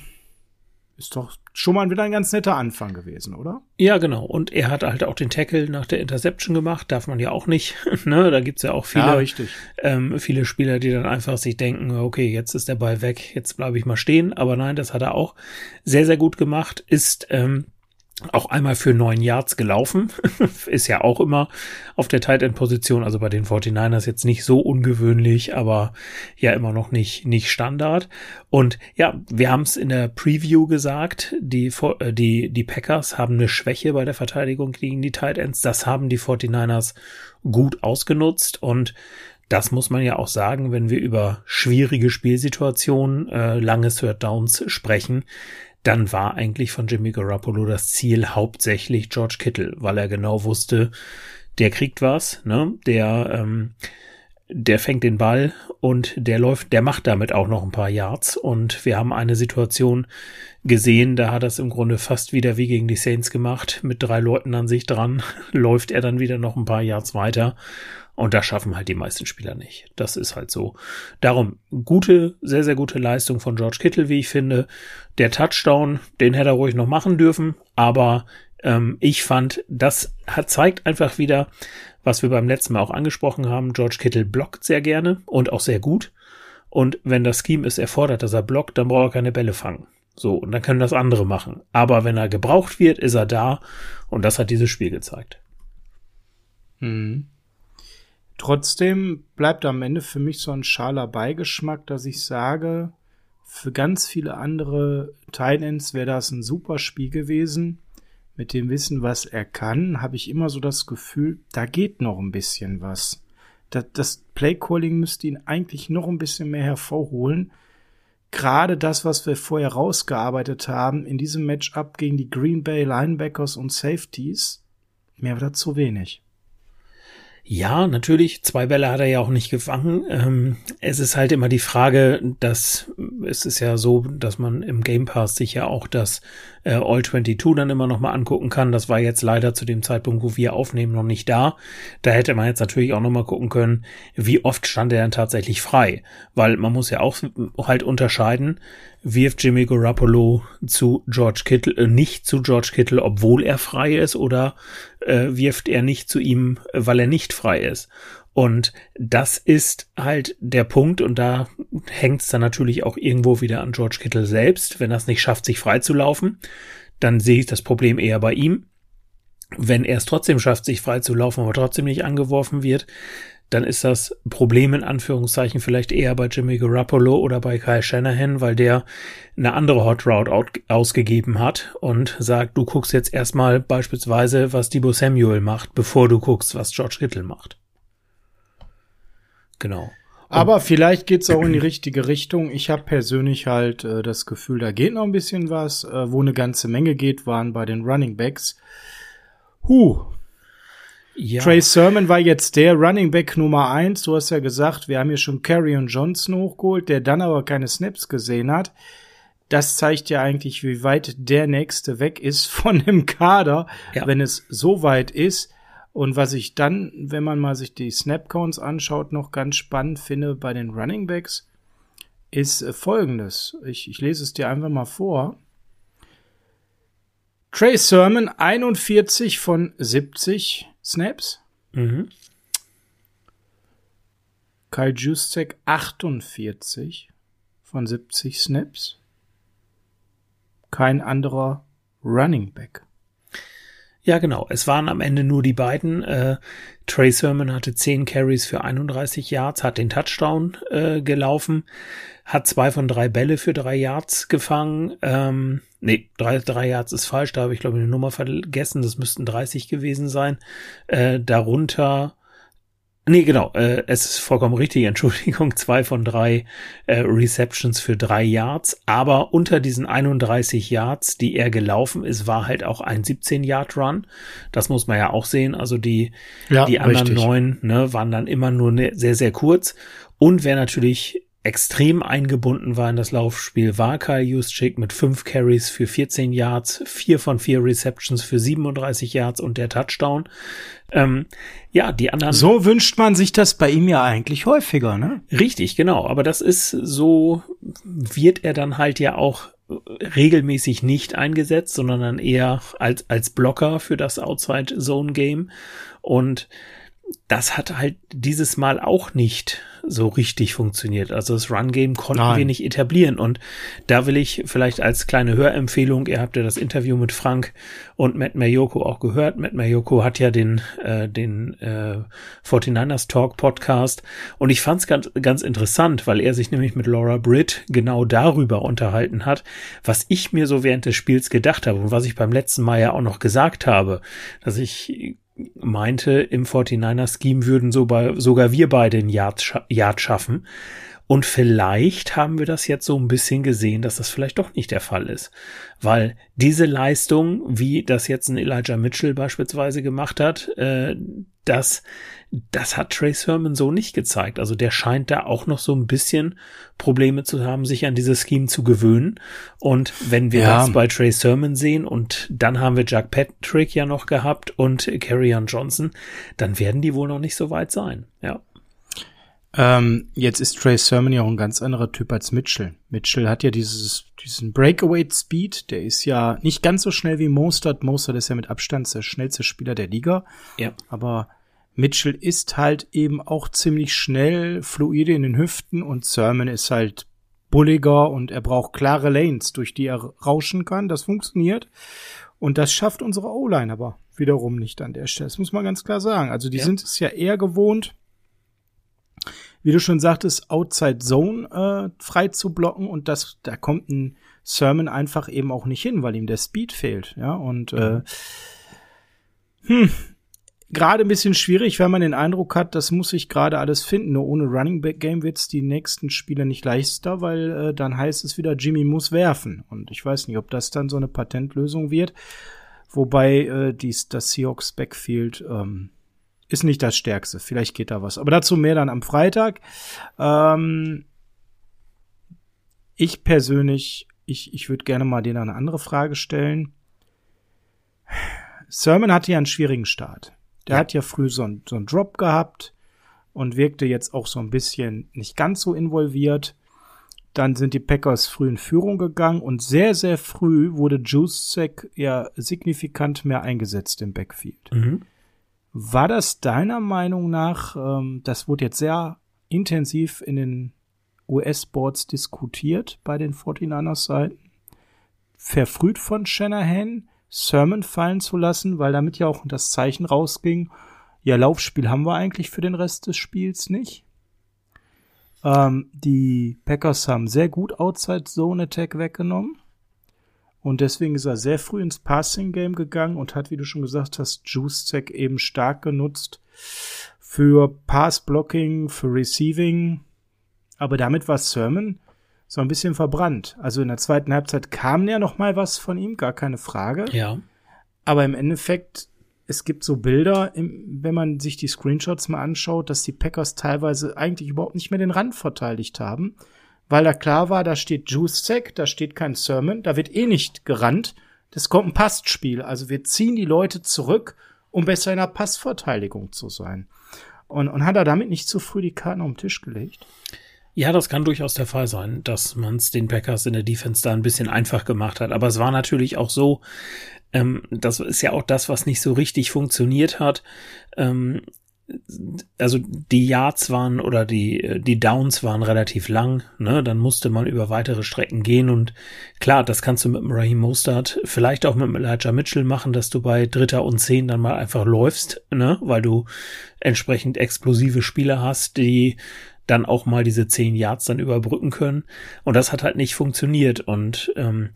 ist doch schon mal wieder ein ganz netter Anfang gewesen, oder? Ja, genau. Und er hat halt auch den Tackle nach der Interception gemacht. Darf man ja auch nicht. ne? Da gibt's ja auch viele, ja. Ähm, viele Spieler, die dann einfach sich denken, okay, jetzt ist der Ball weg, jetzt bleibe ich mal stehen. Aber nein, das hat er auch sehr, sehr gut gemacht. Ist ähm, auch einmal für neun Yards gelaufen. ist ja auch immer auf der Tight End Position, also bei den 49ers jetzt nicht so ungewöhnlich, aber ja immer noch nicht, nicht Standard. Und ja, wir haben es in der Preview gesagt, die, äh, die, die Packers haben eine Schwäche bei der Verteidigung gegen die Tight Ends. Das haben die 49ers gut ausgenutzt und das muss man ja auch sagen, wenn wir über schwierige Spielsituationen, äh, lange Third Downs sprechen dann war eigentlich von Jimmy Garoppolo das Ziel hauptsächlich George Kittle, weil er genau wusste, der kriegt was, ne? Der, ähm, der fängt den Ball und der läuft, der macht damit auch noch ein paar Yards. Und wir haben eine Situation gesehen, da hat er es im Grunde fast wieder wie gegen die Saints gemacht. Mit drei Leuten an sich dran läuft er dann wieder noch ein paar Yards weiter und das schaffen halt die meisten Spieler nicht. Das ist halt so. Darum gute, sehr, sehr gute Leistung von George Kittle, wie ich finde. Der Touchdown, den hätte er ruhig noch machen dürfen, aber ähm, ich fand, das hat, zeigt einfach wieder, was wir beim letzten Mal auch angesprochen haben. George Kittle blockt sehr gerne und auch sehr gut. Und wenn das Scheme es erfordert, dass er blockt, dann braucht er keine Bälle fangen. So, und dann können das andere machen. Aber wenn er gebraucht wird, ist er da. Und das hat dieses Spiel gezeigt. Mhm. Trotzdem bleibt am Ende für mich so ein schaler Beigeschmack, dass ich sage, für ganz viele andere Titans wäre das ein super Spiel gewesen. Mit dem Wissen, was er kann, habe ich immer so das Gefühl, da geht noch ein bisschen was. Das, das Playcalling müsste ihn eigentlich noch ein bisschen mehr hervorholen. Gerade das, was wir vorher rausgearbeitet haben, in diesem Matchup gegen die Green Bay Linebackers und Safeties, war das zu wenig. Ja, natürlich. Zwei Bälle hat er ja auch nicht gefangen. Ähm, es ist halt immer die Frage, dass es ist ja so, dass man im Game Pass sich ja auch das äh, All 22 dann immer noch mal angucken kann. Das war jetzt leider zu dem Zeitpunkt, wo wir aufnehmen, noch nicht da. Da hätte man jetzt natürlich auch noch mal gucken können, wie oft stand er dann tatsächlich frei. Weil man muss ja auch halt unterscheiden, wirft Jimmy Garoppolo zu George Kittle, äh, nicht zu George Kittle, obwohl er frei ist, oder äh, wirft er nicht zu ihm, weil er nicht frei ist. Und das ist halt der Punkt, und da hängt es dann natürlich auch irgendwo wieder an George Kittle selbst. Wenn er es nicht schafft, sich freizulaufen, dann sehe ich das Problem eher bei ihm. Wenn er es trotzdem schafft, sich freizulaufen, aber trotzdem nicht angeworfen wird, dann ist das Problem in Anführungszeichen vielleicht eher bei Jimmy Garoppolo oder bei Kyle Shanahan, weil der eine andere Hot Route ausgegeben hat und sagt, du guckst jetzt erstmal beispielsweise, was Debo Samuel macht, bevor du guckst, was George Kittle macht. Genau. Aber vielleicht geht's auch in die richtige Richtung. Ich habe persönlich halt äh, das Gefühl, da geht noch ein bisschen was. Äh, wo eine ganze Menge geht, waren bei den Running Backs. Huh, ja. Trey Sermon war jetzt der Running Back Nummer eins. Du hast ja gesagt, wir haben hier schon Carry und Johnson hochgeholt, der dann aber keine Snaps gesehen hat. Das zeigt ja eigentlich, wie weit der nächste weg ist von dem Kader, ja. wenn es so weit ist. Und was ich dann, wenn man mal sich die Snap Counts anschaut, noch ganz spannend finde bei den Running Backs, ist folgendes. Ich, ich lese es dir einfach mal vor. Trey Sermon 41 von 70 Snaps. Mhm. Kyle Juszczyk 48 von 70 Snaps. Kein anderer Running Back. Ja, genau. Es waren am Ende nur die beiden. Äh, Trey Sermon hatte 10 Carries für 31 Yards, hat den Touchdown äh, gelaufen, hat zwei von drei Bälle für drei Yards gefangen. Ähm, nee, drei, drei Yards ist falsch, da habe ich glaube ich eine Nummer vergessen, das müssten 30 gewesen sein. Äh, darunter Nee, genau, äh, es ist vollkommen richtig, Entschuldigung, zwei von drei äh, Receptions für drei Yards, aber unter diesen 31 Yards, die er gelaufen ist, war halt auch ein 17-Yard-Run. Das muss man ja auch sehen, also die, ja, die anderen neun ne, waren dann immer nur ne, sehr, sehr kurz. Und wer natürlich extrem eingebunden war in das Laufspiel, war Kyle Juszczyk mit fünf Carries für 14 Yards, vier von vier Receptions für 37 Yards und der Touchdown. Ähm, ja, die anderen. So wünscht man sich das bei ihm ja eigentlich häufiger, ne? Richtig, genau. Aber das ist so, wird er dann halt ja auch regelmäßig nicht eingesetzt, sondern dann eher als, als Blocker für das Outside Zone Game. Und das hat halt dieses Mal auch nicht so richtig funktioniert. Also das Run-Game konnten Nein. wir nicht etablieren. Und da will ich vielleicht als kleine Hörempfehlung, ihr habt ja das Interview mit Frank und Matt Mayoko auch gehört. Matt Mayoko hat ja den, äh, den äh, 49ers Talk Podcast. Und ich fand es ganz, ganz interessant, weil er sich nämlich mit Laura Britt genau darüber unterhalten hat, was ich mir so während des Spiels gedacht habe und was ich beim letzten Mal ja auch noch gesagt habe, dass ich meinte, im 49er-Scheme würden so bei, sogar wir beide den Yard, Yard schaffen. Und vielleicht haben wir das jetzt so ein bisschen gesehen, dass das vielleicht doch nicht der Fall ist. Weil diese Leistung, wie das jetzt ein Elijah Mitchell beispielsweise gemacht hat, äh, das, das hat Trace Herman so nicht gezeigt. Also der scheint da auch noch so ein bisschen Probleme zu haben, sich an dieses Scheme zu gewöhnen. Und wenn wir ja. das bei Trace Herman sehen und dann haben wir Jack Patrick ja noch gehabt und Carrion Johnson, dann werden die wohl noch nicht so weit sein. Ja. Ähm, jetzt ist Trey Sermon ja auch ein ganz anderer Typ als Mitchell. Mitchell hat ja dieses, diesen Breakaway Speed, der ist ja nicht ganz so schnell wie Mostert. Mostert ist ja mit Abstand der schnellste Spieler der Liga. Ja. Aber Mitchell ist halt eben auch ziemlich schnell, fluide in den Hüften und Sermon ist halt bulliger und er braucht klare Lanes, durch die er rauschen kann. Das funktioniert. Und das schafft unsere O-Line aber wiederum nicht an der Stelle. Das muss man ganz klar sagen. Also die ja. sind es ja eher gewohnt, wie du schon sagtest, Outside Zone äh, frei zu blocken und das, da kommt ein Sermon einfach eben auch nicht hin, weil ihm der Speed fehlt, ja, und äh, hm, gerade ein bisschen schwierig, wenn man den Eindruck hat, das muss sich gerade alles finden. Nur ohne Running Back Game wird's die nächsten Spiele nicht leichter, weil äh, dann heißt es wieder, Jimmy muss werfen. Und ich weiß nicht, ob das dann so eine Patentlösung wird. Wobei äh, dies, das Seahawks Backfield ähm, ist nicht das Stärkste. Vielleicht geht da was. Aber dazu mehr dann am Freitag. Ähm, ich persönlich, ich, ich würde gerne mal denen eine andere Frage stellen. Sermon hatte ja einen schwierigen Start. Der ja. hat ja früh so, ein, so einen Drop gehabt und wirkte jetzt auch so ein bisschen nicht ganz so involviert. Dann sind die Packers früh in Führung gegangen und sehr, sehr früh wurde Juicek ja signifikant mehr eingesetzt im Backfield. Mhm. War das deiner Meinung nach, ähm, das wurde jetzt sehr intensiv in den US-Boards diskutiert bei den 49ers-Seiten, verfrüht von Shanahan, Sermon fallen zu lassen, weil damit ja auch das Zeichen rausging, ja, Laufspiel haben wir eigentlich für den Rest des Spiels nicht. Ähm, die Packers haben sehr gut Outside Zone Attack weggenommen. Und deswegen ist er sehr früh ins Passing Game gegangen und hat, wie du schon gesagt hast, Juicek eben stark genutzt für Pass Blocking, für Receiving. Aber damit war Sermon so ein bisschen verbrannt. Also in der zweiten Halbzeit kam ja noch mal was von ihm, gar keine Frage. Ja. Aber im Endeffekt, es gibt so Bilder, wenn man sich die Screenshots mal anschaut, dass die Packers teilweise eigentlich überhaupt nicht mehr den Rand verteidigt haben weil da klar war, da steht Juice Sack, da steht kein Sermon, da wird eh nicht gerannt. Das kommt ein Passspiel. Also wir ziehen die Leute zurück, um besser in der Passverteidigung zu sein. Und, und hat er damit nicht zu früh die Karten auf den Tisch gelegt? Ja, das kann durchaus der Fall sein, dass man es den Packers in der Defense da ein bisschen einfach gemacht hat. Aber es war natürlich auch so, ähm, das ist ja auch das, was nicht so richtig funktioniert hat. Ähm, also die Yards waren oder die, die Downs waren relativ lang, ne? Dann musste man über weitere Strecken gehen und klar, das kannst du mit dem Raheem Mostert, vielleicht auch mit dem Elijah Mitchell machen, dass du bei Dritter und Zehn dann mal einfach läufst, ne? Weil du entsprechend explosive Spieler hast, die dann auch mal diese zehn Yards dann überbrücken können. Und das hat halt nicht funktioniert. Und ähm,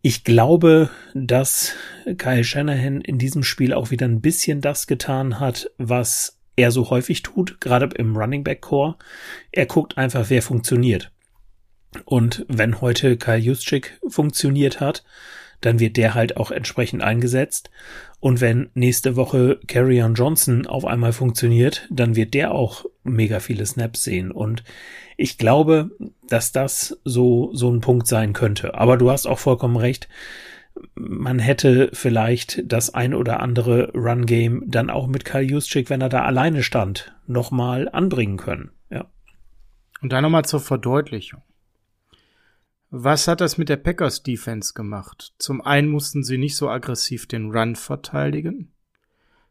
ich glaube, dass Kyle Shanahan in diesem Spiel auch wieder ein bisschen das getan hat, was er so häufig tut, gerade im Running Back Core. Er guckt einfach, wer funktioniert. Und wenn heute Kyle Juszczyk funktioniert hat, dann wird der halt auch entsprechend eingesetzt. Und wenn nächste Woche Carrion Johnson auf einmal funktioniert, dann wird der auch mega viele Snaps sehen. Und ich glaube, dass das so, so ein Punkt sein könnte. Aber du hast auch vollkommen recht. Man hätte vielleicht das ein oder andere Run-Game dann auch mit Kyle Juszczyk, wenn er da alleine stand, nochmal anbringen können. Ja. Und dann nochmal zur Verdeutlichung. Was hat das mit der Packers Defense gemacht? Zum einen mussten sie nicht so aggressiv den Run verteidigen.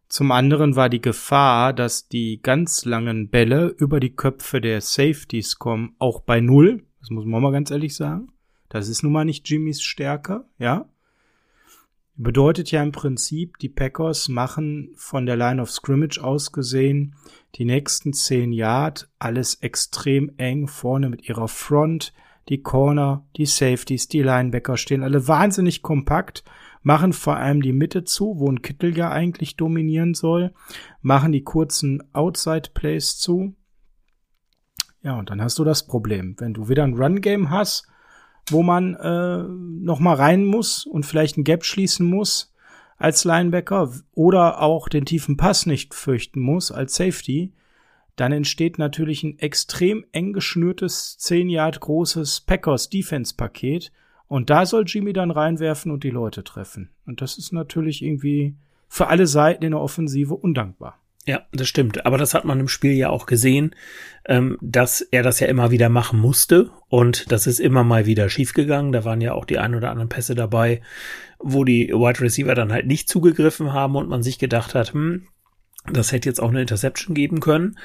Zum anderen war die Gefahr, dass die ganz langen Bälle über die Köpfe der Safeties kommen, auch bei Null. Das muss man mal ganz ehrlich sagen. Das ist nun mal nicht Jimmys Stärke, ja. Bedeutet ja im Prinzip, die Packers machen von der Line of Scrimmage aus gesehen die nächsten zehn Yard alles extrem eng vorne mit ihrer Front, die Corner, die Safeties, die Linebacker stehen alle wahnsinnig kompakt, machen vor allem die Mitte zu, wo ein Kittel ja eigentlich dominieren soll, machen die kurzen Outside Plays zu. Ja, und dann hast du das Problem. Wenn du wieder ein Run-Game hast, wo man äh, noch mal rein muss und vielleicht ein Gap schließen muss als Linebacker oder auch den tiefen Pass nicht fürchten muss als Safety, dann entsteht natürlich ein extrem eng geschnürtes, 10 Yard großes Packers Defense Paket und da soll Jimmy dann reinwerfen und die Leute treffen. Und das ist natürlich irgendwie für alle Seiten in der Offensive undankbar. Ja, das stimmt. Aber das hat man im Spiel ja auch gesehen, ähm, dass er das ja immer wieder machen musste. Und das ist immer mal wieder schiefgegangen. Da waren ja auch die ein oder anderen Pässe dabei, wo die Wide Receiver dann halt nicht zugegriffen haben und man sich gedacht hat, hm, das hätte jetzt auch eine Interception geben können.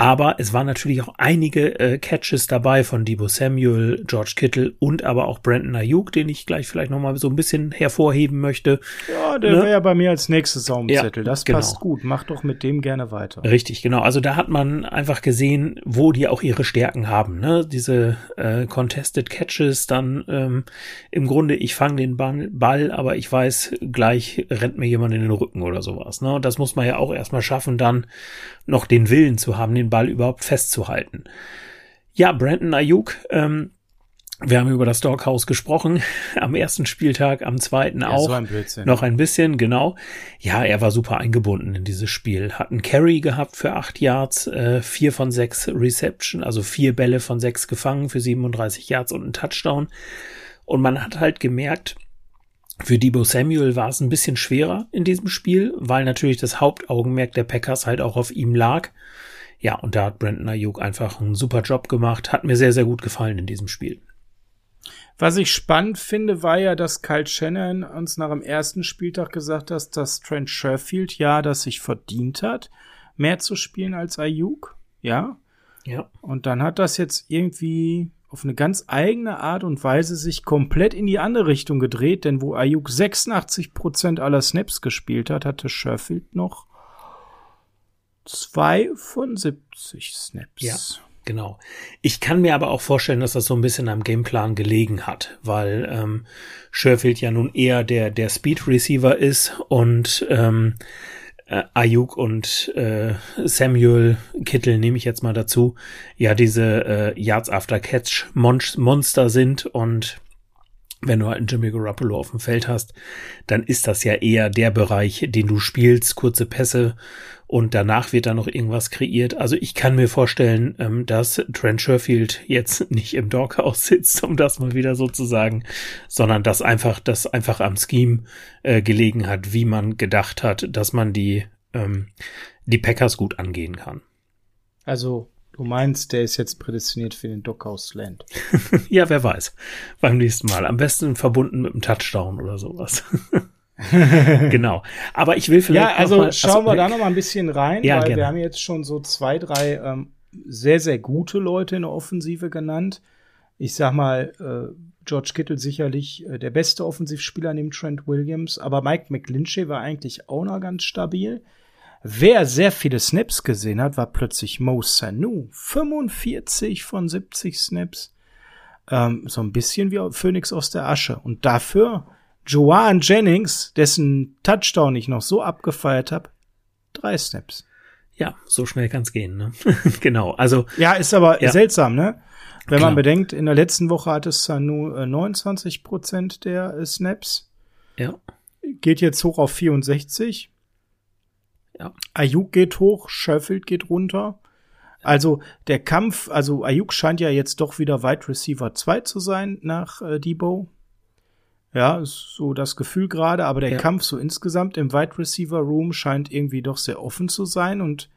Aber es waren natürlich auch einige äh, Catches dabei von Debo Samuel, George Kittle und aber auch Brandon Ayuk, den ich gleich vielleicht nochmal so ein bisschen hervorheben möchte. Ja, der ne? wäre ja bei mir als nächstes auf Ja, das genau. passt gut. Mach doch mit dem gerne weiter. Richtig, genau. Also da hat man einfach gesehen, wo die auch ihre Stärken haben. Ne? Diese äh, Contested Catches, dann ähm, im Grunde, ich fange den Ball, aber ich weiß, gleich rennt mir jemand in den Rücken oder sowas. Ne? Das muss man ja auch erstmal schaffen, dann noch den Willen zu haben, den Ball überhaupt festzuhalten. Ja, Brandon Ayuk, ähm, wir haben über das Doghouse gesprochen, am ersten Spieltag, am zweiten ja, auch. So ein noch ein bisschen, genau. Ja, er war super eingebunden in dieses Spiel. Hat einen Carry gehabt für acht Yards, äh, vier von sechs Reception, also vier Bälle von sechs gefangen für 37 Yards und einen Touchdown. Und man hat halt gemerkt, für Debo Samuel war es ein bisschen schwerer in diesem Spiel, weil natürlich das Hauptaugenmerk der Packers halt auch auf ihm lag. Ja, und da hat Brandon Ayuk einfach einen super Job gemacht. Hat mir sehr, sehr gut gefallen in diesem Spiel. Was ich spannend finde, war ja, dass Kyle Shannon uns nach dem ersten Spieltag gesagt hat, dass Trent Sherfield ja das sich verdient hat, mehr zu spielen als Ayuk. Ja. Ja. Und dann hat das jetzt irgendwie auf eine ganz eigene Art und Weise sich komplett in die andere Richtung gedreht, denn wo Ayuk 86 Prozent aller Snaps gespielt hat, hatte Sherfield noch zwei von 70 Snaps. Ja, genau. Ich kann mir aber auch vorstellen, dass das so ein bisschen am Gameplan gelegen hat, weil ähm, Sherfield ja nun eher der, der Speed Receiver ist und ähm, äh, Ayuk und äh, Samuel Kittel nehme ich jetzt mal dazu, ja diese äh, Yards After Catch Monster sind und wenn du halt einen Jimmy Garoppolo auf dem Feld hast, dann ist das ja eher der Bereich, den du spielst, kurze Pässe und danach wird da noch irgendwas kreiert. Also ich kann mir vorstellen, ähm, dass Trent Sherfield jetzt nicht im Doghouse sitzt, um das mal wieder so zu sagen, sondern dass einfach, das einfach am Scheme äh, gelegen hat, wie man gedacht hat, dass man die, ähm, die Packers gut angehen kann. Also Du meinst, der ist jetzt prädestiniert für den Dockhouse Land. ja, wer weiß. Beim nächsten Mal. Am besten verbunden mit einem Touchdown oder sowas. genau. Aber ich will vielleicht. Ja, also mal, schauen also, wir da noch mal ein bisschen rein, ja, weil gerne. wir haben jetzt schon so zwei, drei ähm, sehr, sehr gute Leute in der Offensive genannt. Ich sag mal, äh, George Kittle sicherlich äh, der beste Offensivspieler neben Trent Williams, aber Mike McGlinchey war eigentlich auch noch ganz stabil. Wer sehr viele Snaps gesehen hat, war plötzlich Mo Sanu. 45 von 70 Snaps. Ähm, so ein bisschen wie Phoenix aus der Asche. Und dafür Joanne Jennings, dessen Touchdown ich noch so abgefeiert habe, drei Snaps. Ja, so schnell kann's gehen, ne? genau. Also ja, ist aber ja. seltsam, ne? Wenn Klar. man bedenkt, in der letzten Woche hat es dann nur 29 Prozent der äh, Snaps. Ja. Geht jetzt hoch auf 64. Ja. Ayuk geht hoch, Sheffield geht runter. Also der Kampf, also Ayuk scheint ja jetzt doch wieder Wide Receiver 2 zu sein nach äh, Debo. Ja, ist so das Gefühl gerade, aber der ja. Kampf so insgesamt im Wide Receiver Room scheint irgendwie doch sehr offen zu sein und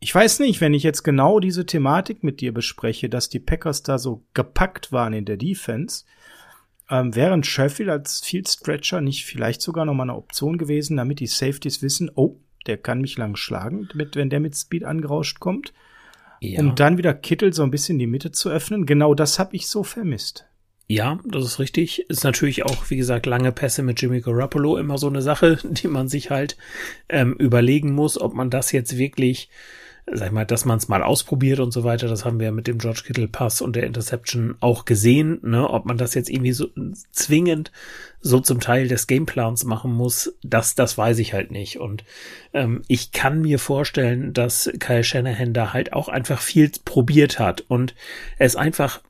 ich weiß nicht, wenn ich jetzt genau diese Thematik mit dir bespreche, dass die Packers da so gepackt waren in der Defense, ähm, während Sheffield als Field Stretcher nicht vielleicht sogar noch mal eine Option gewesen, damit die Safeties wissen, oh, der kann mich lang schlagen, mit, wenn der mit Speed angerauscht kommt. Ja. Um dann wieder Kittel so ein bisschen die Mitte zu öffnen. Genau das habe ich so vermisst. Ja, das ist richtig. Ist natürlich auch, wie gesagt, lange Pässe mit Jimmy Garoppolo immer so eine Sache, die man sich halt ähm, überlegen muss, ob man das jetzt wirklich sag ich mal, dass man es mal ausprobiert und so weiter, das haben wir mit dem George Kittle Pass und der Interception auch gesehen, ne, ob man das jetzt irgendwie so zwingend so zum Teil des Gameplans machen muss, das, das weiß ich halt nicht. Und ähm, ich kann mir vorstellen, dass Kyle Shanahan da halt auch einfach viel probiert hat und es einfach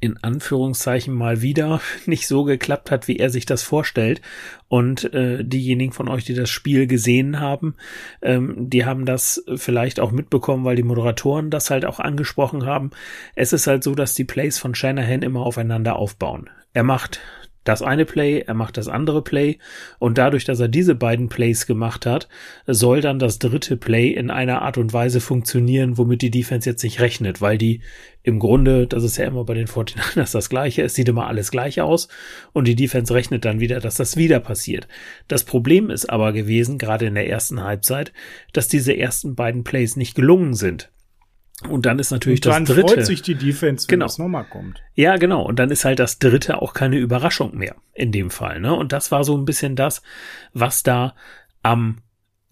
in Anführungszeichen mal wieder nicht so geklappt hat, wie er sich das vorstellt. Und äh, diejenigen von euch, die das Spiel gesehen haben, ähm, die haben das vielleicht auch mitbekommen, weil die Moderatoren das halt auch angesprochen haben. Es ist halt so, dass die Plays von Shanahan immer aufeinander aufbauen. Er macht das eine Play, er macht das andere Play und dadurch, dass er diese beiden Plays gemacht hat, soll dann das dritte Play in einer Art und Weise funktionieren, womit die Defense jetzt nicht rechnet, weil die im Grunde, das ist ja immer bei den 49ers das gleiche, es sieht immer alles gleich aus und die Defense rechnet dann wieder, dass das wieder passiert. Das Problem ist aber gewesen, gerade in der ersten Halbzeit, dass diese ersten beiden Plays nicht gelungen sind. Und dann ist natürlich und dann das dritte. freut sich die Defense, wenn genau. das nochmal kommt. Ja, genau. Und dann ist halt das dritte auch keine Überraschung mehr in dem Fall. Ne? Und das war so ein bisschen das, was da am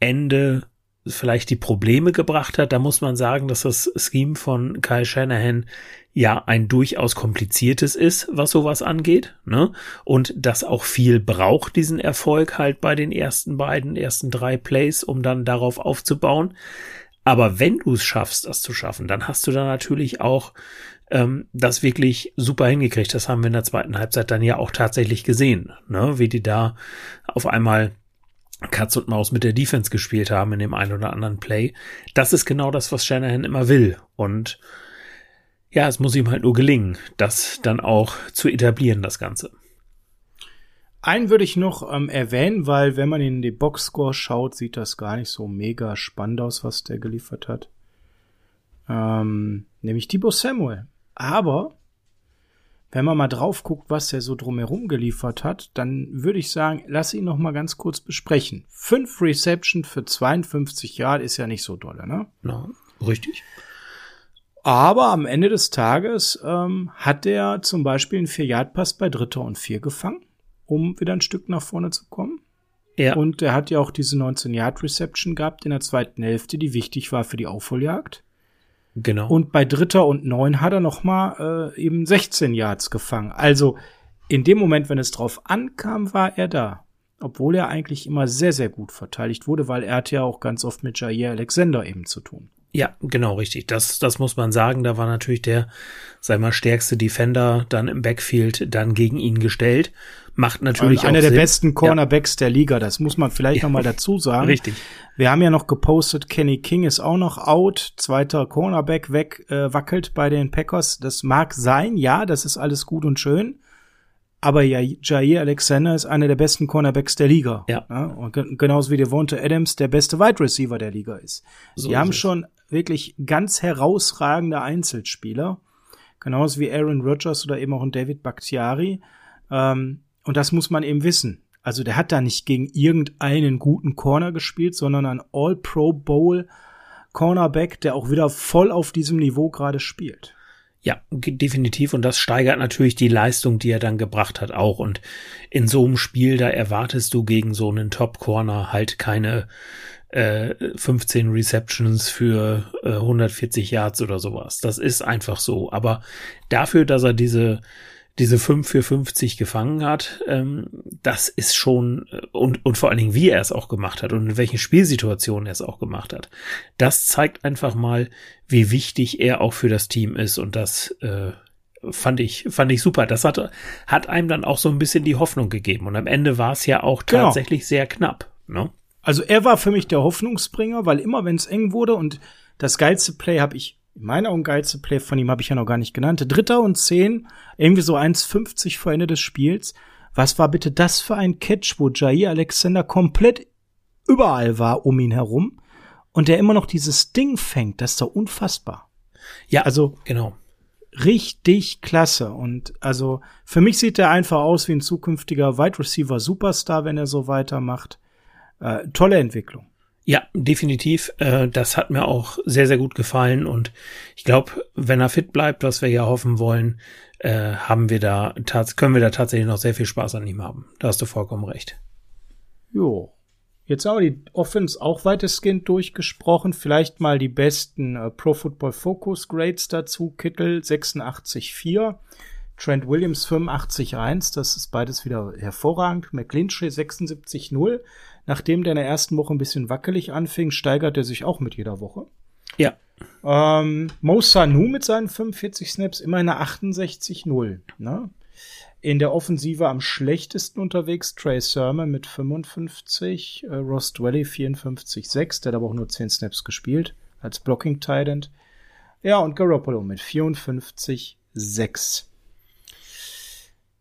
Ende vielleicht die Probleme gebracht hat. Da muss man sagen, dass das Scheme von Kyle Shanahan ja ein durchaus kompliziertes ist, was sowas angeht, ne? Und das auch viel braucht, diesen Erfolg halt bei den ersten beiden, ersten drei Plays, um dann darauf aufzubauen. Aber wenn du es schaffst, das zu schaffen, dann hast du da natürlich auch ähm, das wirklich super hingekriegt. Das haben wir in der zweiten Halbzeit dann ja auch tatsächlich gesehen, ne? wie die da auf einmal Katz und Maus mit der Defense gespielt haben in dem einen oder anderen Play. Das ist genau das, was Shanahan immer will. Und ja, es muss ihm halt nur gelingen, das dann auch zu etablieren, das Ganze. Einen würde ich noch ähm, erwähnen, weil wenn man in die Boxscore schaut, sieht das gar nicht so mega spannend aus, was der geliefert hat. Ähm, nämlich Thibaut Samuel. Aber wenn man mal drauf guckt, was er so drumherum geliefert hat, dann würde ich sagen, lass ihn noch mal ganz kurz besprechen. Fünf Reception für 52 Jahre ist ja nicht so dolle, ne? Na, richtig. Aber am Ende des Tages ähm, hat er zum Beispiel einen Vier-Yard-Pass bei Dritter und Vier gefangen um wieder ein Stück nach vorne zu kommen. Ja. Und er hat ja auch diese 19-Yard-Reception gehabt in der zweiten Hälfte, die wichtig war für die Aufholjagd. Genau. Und bei Dritter und Neun hat er noch mal äh, eben 16 Yards gefangen. Also in dem Moment, wenn es drauf ankam, war er da. Obwohl er eigentlich immer sehr, sehr gut verteidigt wurde, weil er hat ja auch ganz oft mit Jair Alexander eben zu tun. Ja, genau, richtig. Das, das muss man sagen. Da war natürlich der, sei mal, stärkste Defender dann im Backfield dann gegen ihn gestellt. Macht natürlich Und einer der Sinn. besten Cornerbacks ja. der Liga. Das muss man vielleicht ja. noch mal dazu sagen. Richtig. Wir haben ja noch gepostet, Kenny King ist auch noch out. Zweiter Cornerback weg, äh, wackelt bei den Packers. Das mag sein. Ja, das ist alles gut und schön. Aber ja, Jair Alexander ist einer der besten Cornerbacks der Liga. Ja. ja und genauso wie Devonta Adams der beste Wide Receiver der Liga ist. So Die haben schon wirklich ganz herausragende Einzelspieler. Genauso wie Aaron Rodgers oder eben auch ein David Bakhtiari. Ähm, und das muss man eben wissen. Also der hat da nicht gegen irgendeinen guten Corner gespielt, sondern ein All-Pro Bowl Cornerback, der auch wieder voll auf diesem Niveau gerade spielt. Ja, definitiv. Und das steigert natürlich die Leistung, die er dann gebracht hat, auch. Und in so einem Spiel, da erwartest du gegen so einen Top-Corner halt keine äh, 15 Receptions für äh, 140 Yards oder sowas. Das ist einfach so. Aber dafür, dass er diese diese 5 für 50 gefangen hat, ähm, das ist schon, äh, und, und vor allen Dingen, wie er es auch gemacht hat und in welchen Spielsituationen er es auch gemacht hat. Das zeigt einfach mal, wie wichtig er auch für das Team ist und das äh, fand ich, fand ich super. Das hat, hat einem dann auch so ein bisschen die Hoffnung gegeben und am Ende war es ja auch genau. tatsächlich genau. sehr knapp. Ne? Also er war für mich der Hoffnungsbringer, weil immer wenn es eng wurde und das geilste Play habe ich in meiner Augen geilste Play von ihm habe ich ja noch gar nicht genannt. Dritter und zehn, irgendwie so 1,50 vor Ende des Spiels. Was war bitte das für ein Catch, wo Jair Alexander komplett überall war um ihn herum und der immer noch dieses Ding fängt? Das ist doch unfassbar. Ja, also genau. Richtig klasse. Und also für mich sieht er einfach aus wie ein zukünftiger Wide Receiver Superstar, wenn er so weitermacht. Äh, tolle Entwicklung. Ja, definitiv. Äh, das hat mir auch sehr, sehr gut gefallen. Und ich glaube, wenn er fit bleibt, was wir ja hoffen wollen, äh, haben wir da, können wir da tatsächlich noch sehr viel Spaß an ihm haben. Da hast du vollkommen recht. Jo. Jetzt haben wir die Offense auch weitestgehend durchgesprochen. Vielleicht mal die besten äh, Pro Football Focus Grades dazu. Kittel 86,4. Trent Williams 85,1. Das ist beides wieder hervorragend. McClinchy 76,0 nachdem der in der ersten Woche ein bisschen wackelig anfing, steigert er sich auch mit jeder Woche. Ja. Ähm, Mo Sanu mit seinen 45 Snaps immer in der 68-0. Ne? In der Offensive am schlechtesten unterwegs Trey Sermon mit 55, äh, Ross Dwelly 54-6, der hat aber auch nur 10 Snaps gespielt als Blocking Tight Ja, und Garoppolo mit 54-6.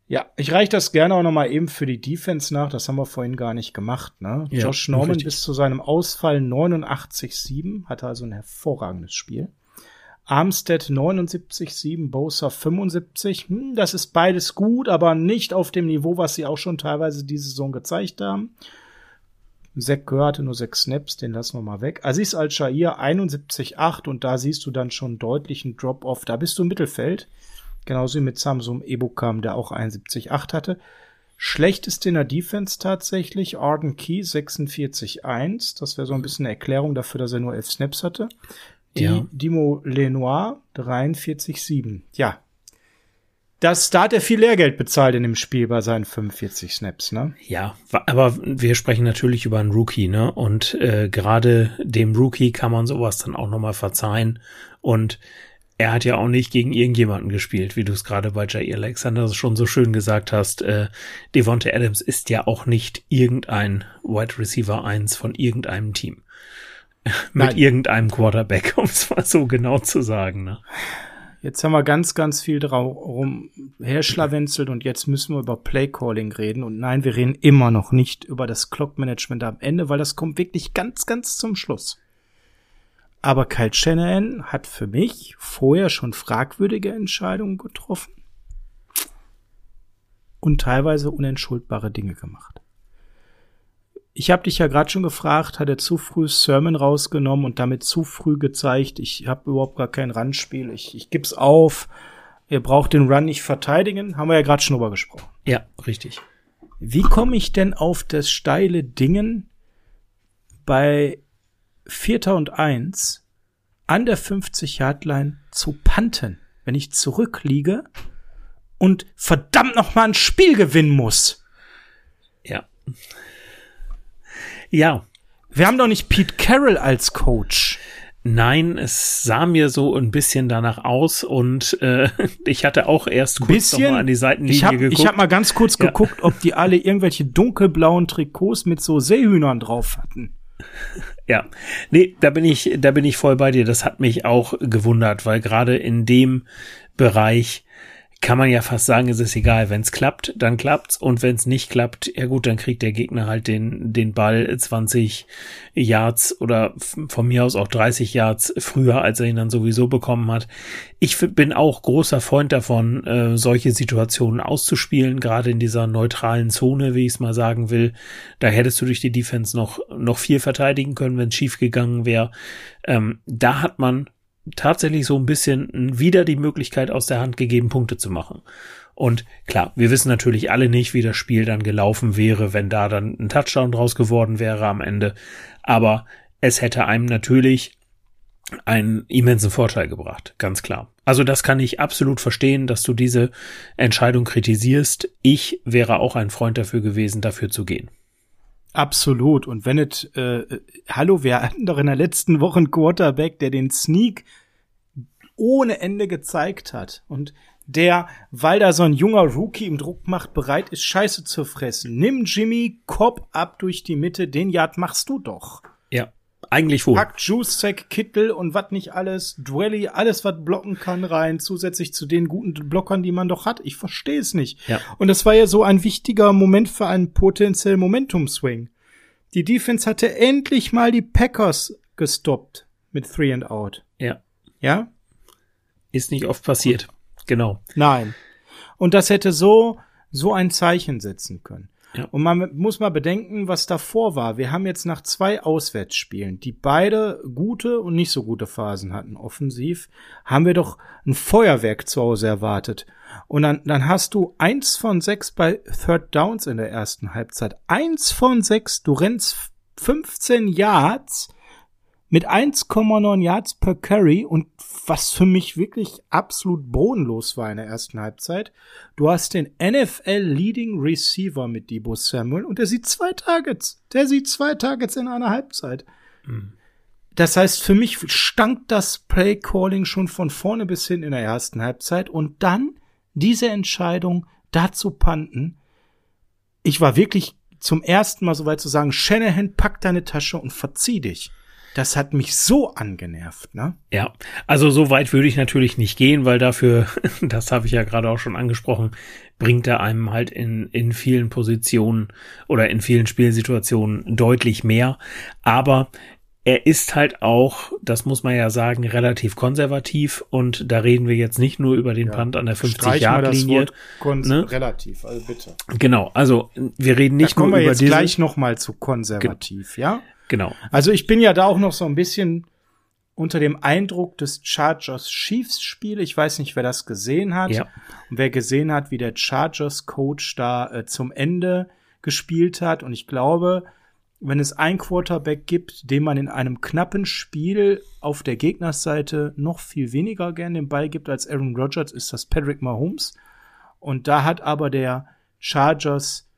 Ja, ich reiche das gerne auch noch mal eben für die Defense nach. Das haben wir vorhin gar nicht gemacht. Ne? Ja, Josh Norman richtig. bis zu seinem Ausfall 89,7, hatte also ein hervorragendes Spiel. Armstead 79,7, Bosa 75. Hm, das ist beides gut, aber nicht auf dem Niveau, was sie auch schon teilweise diese Saison gezeigt haben. Zack gehörte nur sechs Snaps, den lassen wir mal weg. Aziz Al-Shair 71,8 und da siehst du dann schon deutlichen Drop-Off. Da bist du im Mittelfeld. Genauso wie mit Samsung Ebukam, der auch 71,8 hatte. Schlechteste in der Defense tatsächlich, Arden Key 46,1. Das wäre so ein bisschen eine Erklärung dafür, dass er nur 11 Snaps hatte. Die ja. Dimo Lenoir 43,7. Ja. Das, da hat er viel Lehrgeld bezahlt in dem Spiel bei seinen 45 Snaps, ne? Ja, aber wir sprechen natürlich über einen Rookie, ne? Und äh, gerade dem Rookie kann man sowas dann auch nochmal verzeihen. Und er hat ja auch nicht gegen irgendjemanden gespielt, wie du es gerade bei Jair Alexander schon so schön gesagt hast. Äh, Devonta Adams ist ja auch nicht irgendein Wide Receiver 1 von irgendeinem Team. Mit Nein. irgendeinem Quarterback, um es mal so genau zu sagen. Ne? Jetzt haben wir ganz, ganz viel darum herschlawenzelt und jetzt müssen wir über Playcalling reden. Und nein, wir reden immer noch nicht über das Clock-Management am Ende, weil das kommt wirklich ganz, ganz zum Schluss. Aber Kyle Shanahan hat für mich vorher schon fragwürdige Entscheidungen getroffen und teilweise unentschuldbare Dinge gemacht. Ich habe dich ja gerade schon gefragt, hat er zu früh Sermon rausgenommen und damit zu früh gezeigt, ich habe überhaupt gar kein Randspiel, ich, ich gib's auf, ihr braucht den Run nicht verteidigen, haben wir ja gerade schon drüber gesprochen. Ja, richtig. Wie komme ich denn auf das steile Dingen bei Vierter und Eins an der 50-Yard-Line zu panten, wenn ich zurückliege und verdammt noch mal ein Spiel gewinnen muss. Ja. Ja. Wir haben doch nicht Pete Carroll als Coach. Nein, es sah mir so ein bisschen danach aus und äh, ich hatte auch erst kurz bisschen, noch mal an die Seitenlinie ich hab, geguckt. Ich habe mal ganz kurz ja. geguckt, ob die alle irgendwelche dunkelblauen Trikots mit so Seehühnern drauf hatten. Ja, nee, da bin ich, da bin ich voll bei dir. Das hat mich auch gewundert, weil gerade in dem Bereich kann man ja fast sagen, es ist egal. Wenn es klappt, dann klappt's. Und wenn es nicht klappt, ja gut, dann kriegt der Gegner halt den, den Ball 20 Yards oder von mir aus auch 30 Yards früher, als er ihn dann sowieso bekommen hat. Ich bin auch großer Freund davon, äh, solche Situationen auszuspielen, gerade in dieser neutralen Zone, wie ich es mal sagen will. Da hättest du durch die Defense noch, noch viel verteidigen können, wenn es schief gegangen wäre. Ähm, da hat man tatsächlich so ein bisschen wieder die Möglichkeit aus der Hand gegeben, Punkte zu machen. Und klar, wir wissen natürlich alle nicht, wie das Spiel dann gelaufen wäre, wenn da dann ein Touchdown draus geworden wäre am Ende. Aber es hätte einem natürlich einen immensen Vorteil gebracht, ganz klar. Also das kann ich absolut verstehen, dass du diese Entscheidung kritisierst. Ich wäre auch ein Freund dafür gewesen, dafür zu gehen. Absolut. Und wenn es, äh, hallo, wir hatten doch in der letzten Woche einen Quarterback, der den Sneak ohne Ende gezeigt hat. Und der, weil da so ein junger Rookie im Druck macht, bereit ist, Scheiße zu fressen. Nimm Jimmy, Kopf ab durch die Mitte, den Yard machst du doch. Eigentlich wohl. Pack Juice-Sack, Kittel und was nicht alles, Dwelly, alles, was blocken kann, rein, zusätzlich zu den guten Blockern, die man doch hat. Ich verstehe es nicht. Ja. Und das war ja so ein wichtiger Moment für einen potenziellen Momentum-Swing. Die Defense hatte endlich mal die Packers gestoppt mit Three and Out. Ja. Ja? Ist nicht oft passiert. Genau. Nein. Und das hätte so, so ein Zeichen setzen können. Ja. Und man muss mal bedenken, was davor war. Wir haben jetzt nach zwei Auswärtsspielen, die beide gute und nicht so gute Phasen hatten, offensiv, haben wir doch ein Feuerwerk zu Hause erwartet. Und dann, dann hast du eins von sechs bei Third Downs in der ersten Halbzeit. Eins von sechs, du rennst 15 Yards mit 1,9 Yards per Carry und was für mich wirklich absolut bodenlos war in der ersten Halbzeit. Du hast den NFL Leading Receiver mit Debo Samuel und der sieht zwei Targets. Der sieht zwei Targets in einer Halbzeit. Mhm. Das heißt, für mich stank das Play Calling schon von vorne bis hin in der ersten Halbzeit und dann diese Entscheidung dazu panten. Ich war wirklich zum ersten Mal so weit zu sagen, Shanahan, pack deine Tasche und verzieh dich. Das hat mich so angenervt, ne? Ja, also so weit würde ich natürlich nicht gehen, weil dafür, das habe ich ja gerade auch schon angesprochen, bringt er einem halt in, in vielen Positionen oder in vielen Spielsituationen deutlich mehr. Aber er ist halt auch, das muss man ja sagen, relativ konservativ und da reden wir jetzt nicht nur über den ja. Punt an der 50-Yard-Linie. Ne? Relativ, also bitte. Genau, also wir reden nicht da kommen nur wir über jetzt diese, gleich noch mal zu konservativ, ja? Genau. Also ich bin ja da auch noch so ein bisschen unter dem Eindruck des Chargers Chiefs Spiel. Ich weiß nicht, wer das gesehen hat. Ja. Und wer gesehen hat, wie der Chargers Coach da äh, zum Ende gespielt hat. Und ich glaube, wenn es ein Quarterback gibt, dem man in einem knappen Spiel auf der Gegnersseite noch viel weniger gern den Ball gibt als Aaron Rodgers, ist das Patrick Mahomes. Und da hat aber der Chargers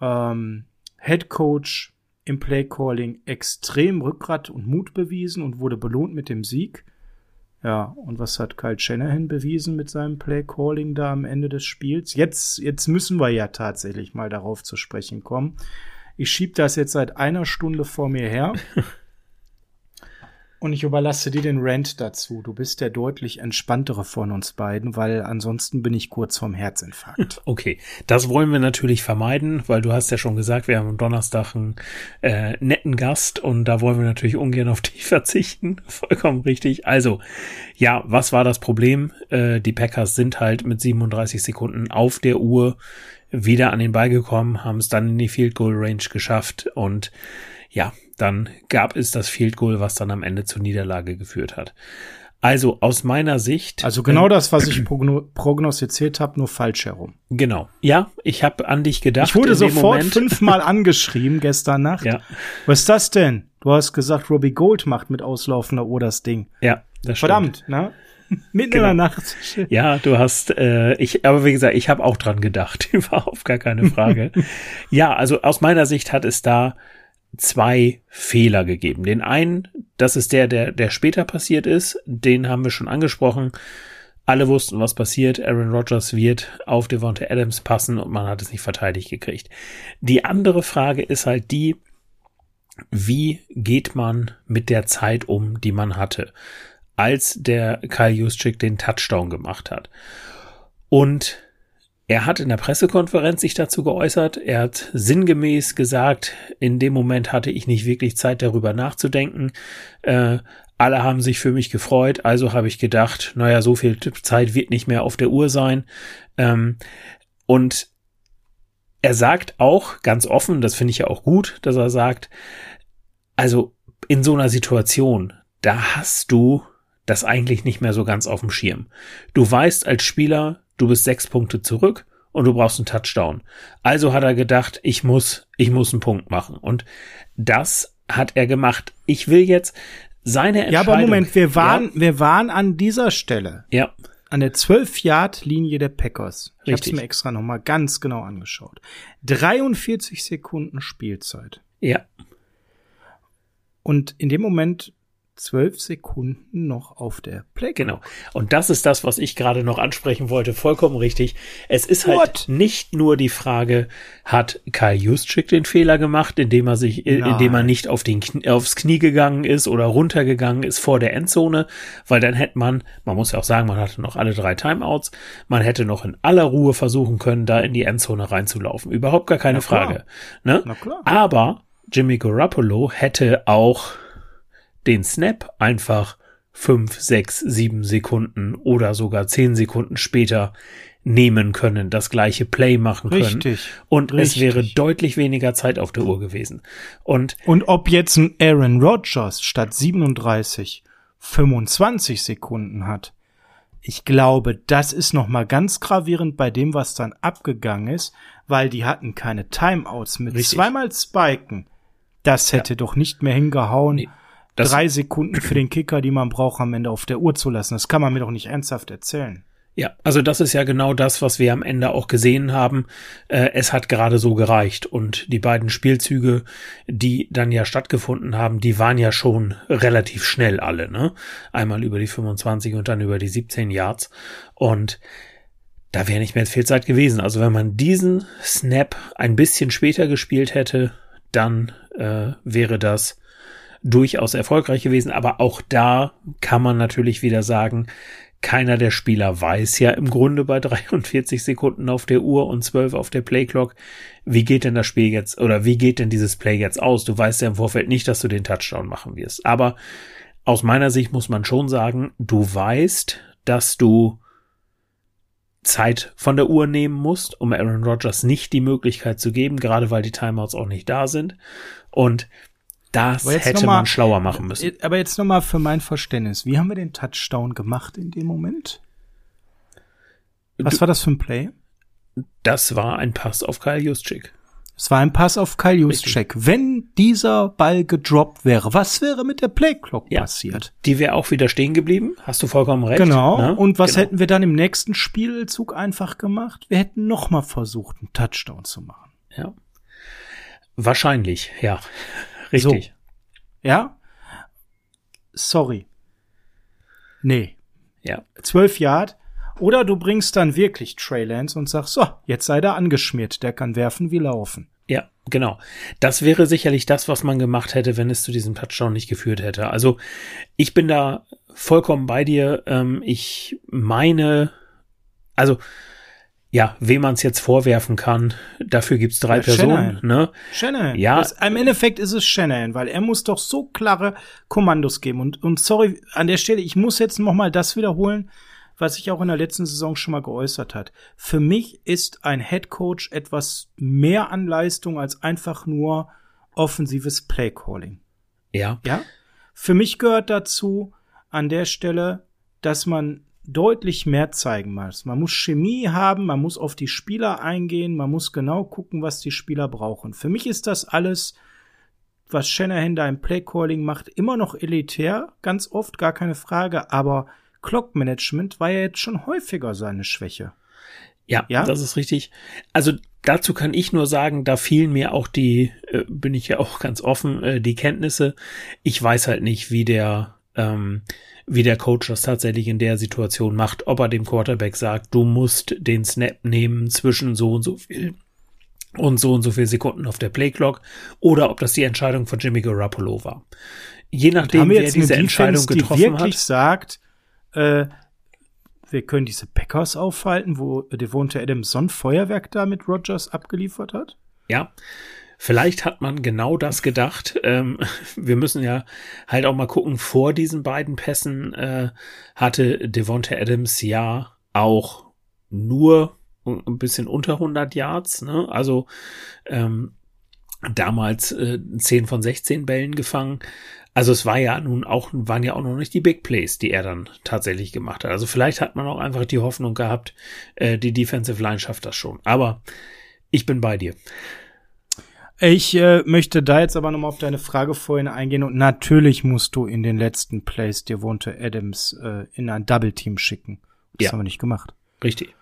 ähm, Head Coach im Playcalling extrem Rückgrat und Mut bewiesen und wurde belohnt mit dem Sieg. Ja, und was hat Kyle Shanahan bewiesen mit seinem Playcalling da am Ende des Spiels? Jetzt, jetzt müssen wir ja tatsächlich mal darauf zu sprechen kommen. Ich schieb das jetzt seit einer Stunde vor mir her. Und ich überlasse dir den Rant dazu. Du bist der deutlich entspanntere von uns beiden, weil ansonsten bin ich kurz vorm Herzinfarkt. Okay, das wollen wir natürlich vermeiden, weil du hast ja schon gesagt, wir haben am Donnerstag einen äh, netten Gast und da wollen wir natürlich ungern auf dich verzichten. Vollkommen richtig. Also, ja, was war das Problem? Äh, die Packers sind halt mit 37 Sekunden auf der Uhr wieder an den Ball gekommen, haben es dann in die Field Goal Range geschafft und ja, dann gab es das Field Goal, was dann am Ende zur Niederlage geführt hat. Also aus meiner Sicht. Also genau äh, das, was ich progno prognostiziert habe, nur falsch herum. Genau. Ja, ich habe an dich gedacht. Ich wurde sofort fünfmal angeschrieben gestern Nacht. Ja. Was ist das denn? Du hast gesagt, Robbie Gold macht mit auslaufender Uhr das Ding. Ja, das stimmt. Verdammt, ne? Mitten genau. in der Nacht. Ja, du hast, äh, ich, aber wie gesagt, ich habe auch dran gedacht, überhaupt gar keine Frage. ja, also aus meiner Sicht hat es da zwei Fehler gegeben. Den einen, das ist der, der, der später passiert ist, den haben wir schon angesprochen. Alle wussten, was passiert. Aaron Rodgers wird auf Devonta Adams passen und man hat es nicht verteidigt gekriegt. Die andere Frage ist halt die, wie geht man mit der Zeit um, die man hatte, als der Kyle Juszczyk den Touchdown gemacht hat. Und er hat in der Pressekonferenz sich dazu geäußert. Er hat sinngemäß gesagt, in dem Moment hatte ich nicht wirklich Zeit darüber nachzudenken. Äh, alle haben sich für mich gefreut, also habe ich gedacht, naja, so viel Zeit wird nicht mehr auf der Uhr sein. Ähm, und er sagt auch ganz offen, das finde ich ja auch gut, dass er sagt, also in so einer Situation, da hast du das eigentlich nicht mehr so ganz auf dem Schirm. Du weißt als Spieler, du bist sechs Punkte zurück und du brauchst einen Touchdown. Also hat er gedacht, ich muss, ich muss einen Punkt machen. Und das hat er gemacht. Ich will jetzt seine Entscheidung. Ja, aber Moment, wir waren, ja. wir waren an dieser Stelle. Ja. An der 12-Yard-Linie der Packers. Ich habe Richtig. mir extra nochmal ganz genau angeschaut. 43 Sekunden Spielzeit. Ja. Und in dem Moment zwölf Sekunden noch auf der Play. Genau. Und das ist das, was ich gerade noch ansprechen wollte. Vollkommen richtig. Es ist halt What? nicht nur die Frage, hat Kyle Juszczyk den Fehler gemacht, indem er sich, äh, Nein. indem er nicht auf den, aufs Knie gegangen ist oder runtergegangen ist vor der Endzone, weil dann hätte man, man muss ja auch sagen, man hatte noch alle drei Timeouts, man hätte noch in aller Ruhe versuchen können, da in die Endzone reinzulaufen. Überhaupt gar keine. Frage. Ne? Aber Jimmy Garoppolo hätte auch den Snap einfach fünf, sechs, sieben Sekunden oder sogar zehn Sekunden später nehmen können, das gleiche Play machen können. Richtig. Und es Richtig. wäre deutlich weniger Zeit auf der Uhr gewesen. Und Und ob jetzt ein Aaron Rodgers statt 37 25 Sekunden hat, ich glaube, das ist noch mal ganz gravierend bei dem, was dann abgegangen ist, weil die hatten keine Timeouts mit Richtig. zweimal Spiken. Das hätte doch nicht mehr hingehauen, Nee, das- drei Sekunden für den Kicker, die man braucht, am Ende auf der Uhr zu lassen. Das kann man mir doch nicht ernsthaft erzählen. Ja, also das ist ja genau das, was wir am Ende auch gesehen haben. Äh, es hat gerade so gereicht und die beiden Spielzüge, die dann ja stattgefunden haben, die waren ja schon relativ schnell alle, ne? Einmal über die 25 und dann über die 17 Yards und da wäre nicht mehr viel Zeit gewesen. Also wenn man diesen Snap ein bisschen später gespielt hätte, dann äh, wäre das durchaus erfolgreich gewesen. Aber auch da kann man natürlich wieder sagen, keiner der Spieler weiß ja im Grunde bei 43 Sekunden auf der Uhr und 12 auf der Playclock, wie geht denn das Spiel jetzt oder wie geht denn dieses Play jetzt aus? Du weißt ja im Vorfeld nicht, dass du den Touchdown machen wirst. Aber aus meiner Sicht muss man schon sagen, du weißt, dass du Zeit von der Uhr nehmen musst, um Aaron Rodgers nicht die Möglichkeit zu geben, gerade weil die Timeouts auch nicht da sind. Und das Aber jetzt hätte mal- man schlauer machen müssen. Aber jetzt nochmal für mein Verständnis. Wie haben wir den Touchdown gemacht in dem Moment? Was Du- war das für ein Play? Das war ein Pass auf Kyle Juszczyk. Es war ein Pass auf Kyle Juszczyk. Wenn dieser Ball gedroppt wäre, was wäre mit der Playclock Ja. passiert? Die wäre auch wieder stehen geblieben. Hast du vollkommen recht. Genau. ne? Und was genau. hätten wir dann im nächsten Spielzug einfach gemacht? Wir hätten nochmal versucht, einen Touchdown zu machen. Ja. Wahrscheinlich, ja. Richtig. Ja? Sorry. Nee. Ja. Zwölf Yard. Oder du bringst dann wirklich Trey Lance und sagst, so, jetzt sei der angeschmiert, der kann werfen wie laufen. Ja, genau. Das wäre sicherlich das, was man gemacht hätte, wenn es zu diesem Touchdown nicht geführt hätte. Also ich bin da vollkommen bei dir. Ähm, ich meine, also ja, wem man es jetzt vorwerfen kann, dafür gibt's drei Ja, Personen. Shanahan. Ne? Shanahan. Ja. Das, Im Endeffekt ist es Shanahan, weil er muss doch so klare Kommandos geben. Und, und sorry, an der Stelle, ich muss jetzt noch mal das wiederholen, was ich auch in der letzten Saison schon mal geäußert hat. Für mich ist ein Head Coach etwas mehr an Leistung als einfach nur offensives Playcalling. Ja, Ja? Für mich gehört dazu an der Stelle, dass man deutlich mehr zeigen muss. Man muss Chemie haben, man muss auf die Spieler eingehen, man muss genau gucken, was die Spieler brauchen. Für mich ist das alles, was Shanahan da im Playcalling macht, immer noch elitär, ganz oft, gar keine Frage, aber Clock-Management war ja jetzt schon häufiger seine Schwäche. Ja, Ja? das ist richtig. Also dazu kann ich nur sagen, da fielen mir auch die, äh, bin ich ja auch ganz offen, äh, die Kenntnisse. Ich weiß halt nicht, wie der, ähm, wie der Coach das tatsächlich in der Situation macht, ob er dem Quarterback sagt, du musst den Snap nehmen zwischen so und so viel und so und so viel Sekunden auf der Playclock oder ob das die Entscheidung von Jimmy Garoppolo war. Je nachdem, wer diese eine Entscheidung Defense, die getroffen wirklich hat. sagt, äh, wir können diese Packers aufhalten, wo Devonta Adams so ein Feuerwerk da mit Rogers abgeliefert hat? Ja, vielleicht hat man genau das gedacht. Ähm, wir müssen ja halt auch mal gucken, vor diesen beiden Pässen äh, hatte Devonta Adams ja auch nur ein bisschen unter 100 Yards, ne? also ähm, damals äh, 10 von 16 Bällen gefangen. Also es war ja nun auch, waren ja auch noch nicht die Big Plays, die er dann tatsächlich gemacht hat. Also vielleicht hat man auch einfach die Hoffnung gehabt, äh, die Defensive Line schafft das schon. Aber ich bin bei dir. Ich äh, möchte da jetzt aber nochmal auf deine Frage vorhin eingehen und natürlich musst du in den letzten Plays dir wohnte Adams äh, in ein Double Team schicken. Das Ja. haben wir nicht gemacht. Richtig.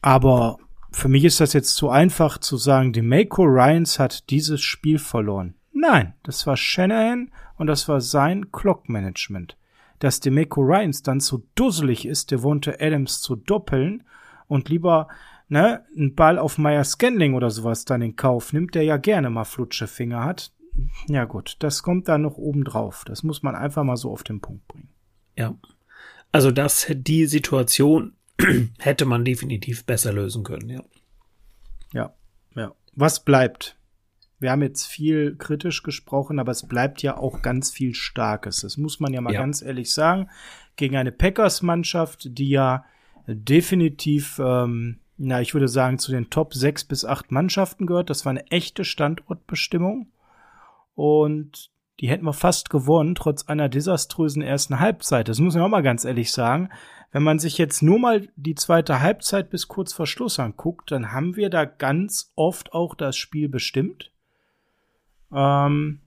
Aber für mich ist das jetzt zu einfach zu sagen, die Mako Ryans hat dieses Spiel verloren. Nein, das war Shanahan und das war sein Clock-Management. Dass die Mako Ryans dann zu dusselig ist, Devonta Adams zu doppeln und lieber ne, einen Ball auf Meyer Scanling oder sowas dann in Kauf nimmt, der ja gerne mal flutsche Finger hat. Ja gut, das kommt dann noch oben drauf. Das muss man einfach mal so auf den Punkt bringen. Ja. Also das, die Situation hätte man definitiv besser lösen können, ja. Ja, ja. Was bleibt? Wir haben jetzt viel kritisch gesprochen, aber es bleibt ja auch ganz viel Starkes. Das muss man ja mal Ja. ganz ehrlich sagen. Gegen eine Packers-Mannschaft, die ja definitiv, ähm, na, ich würde sagen, zu den Top 6 bis 8 Mannschaften gehört. Das war eine echte Standortbestimmung. Und die hätten wir fast gewonnen, trotz einer desaströsen ersten Halbzeit. Das muss man auch mal ganz ehrlich sagen. Wenn man sich jetzt nur mal die zweite Halbzeit bis kurz vor Schluss anguckt, dann haben wir da ganz oft auch das Spiel bestimmt. Ähm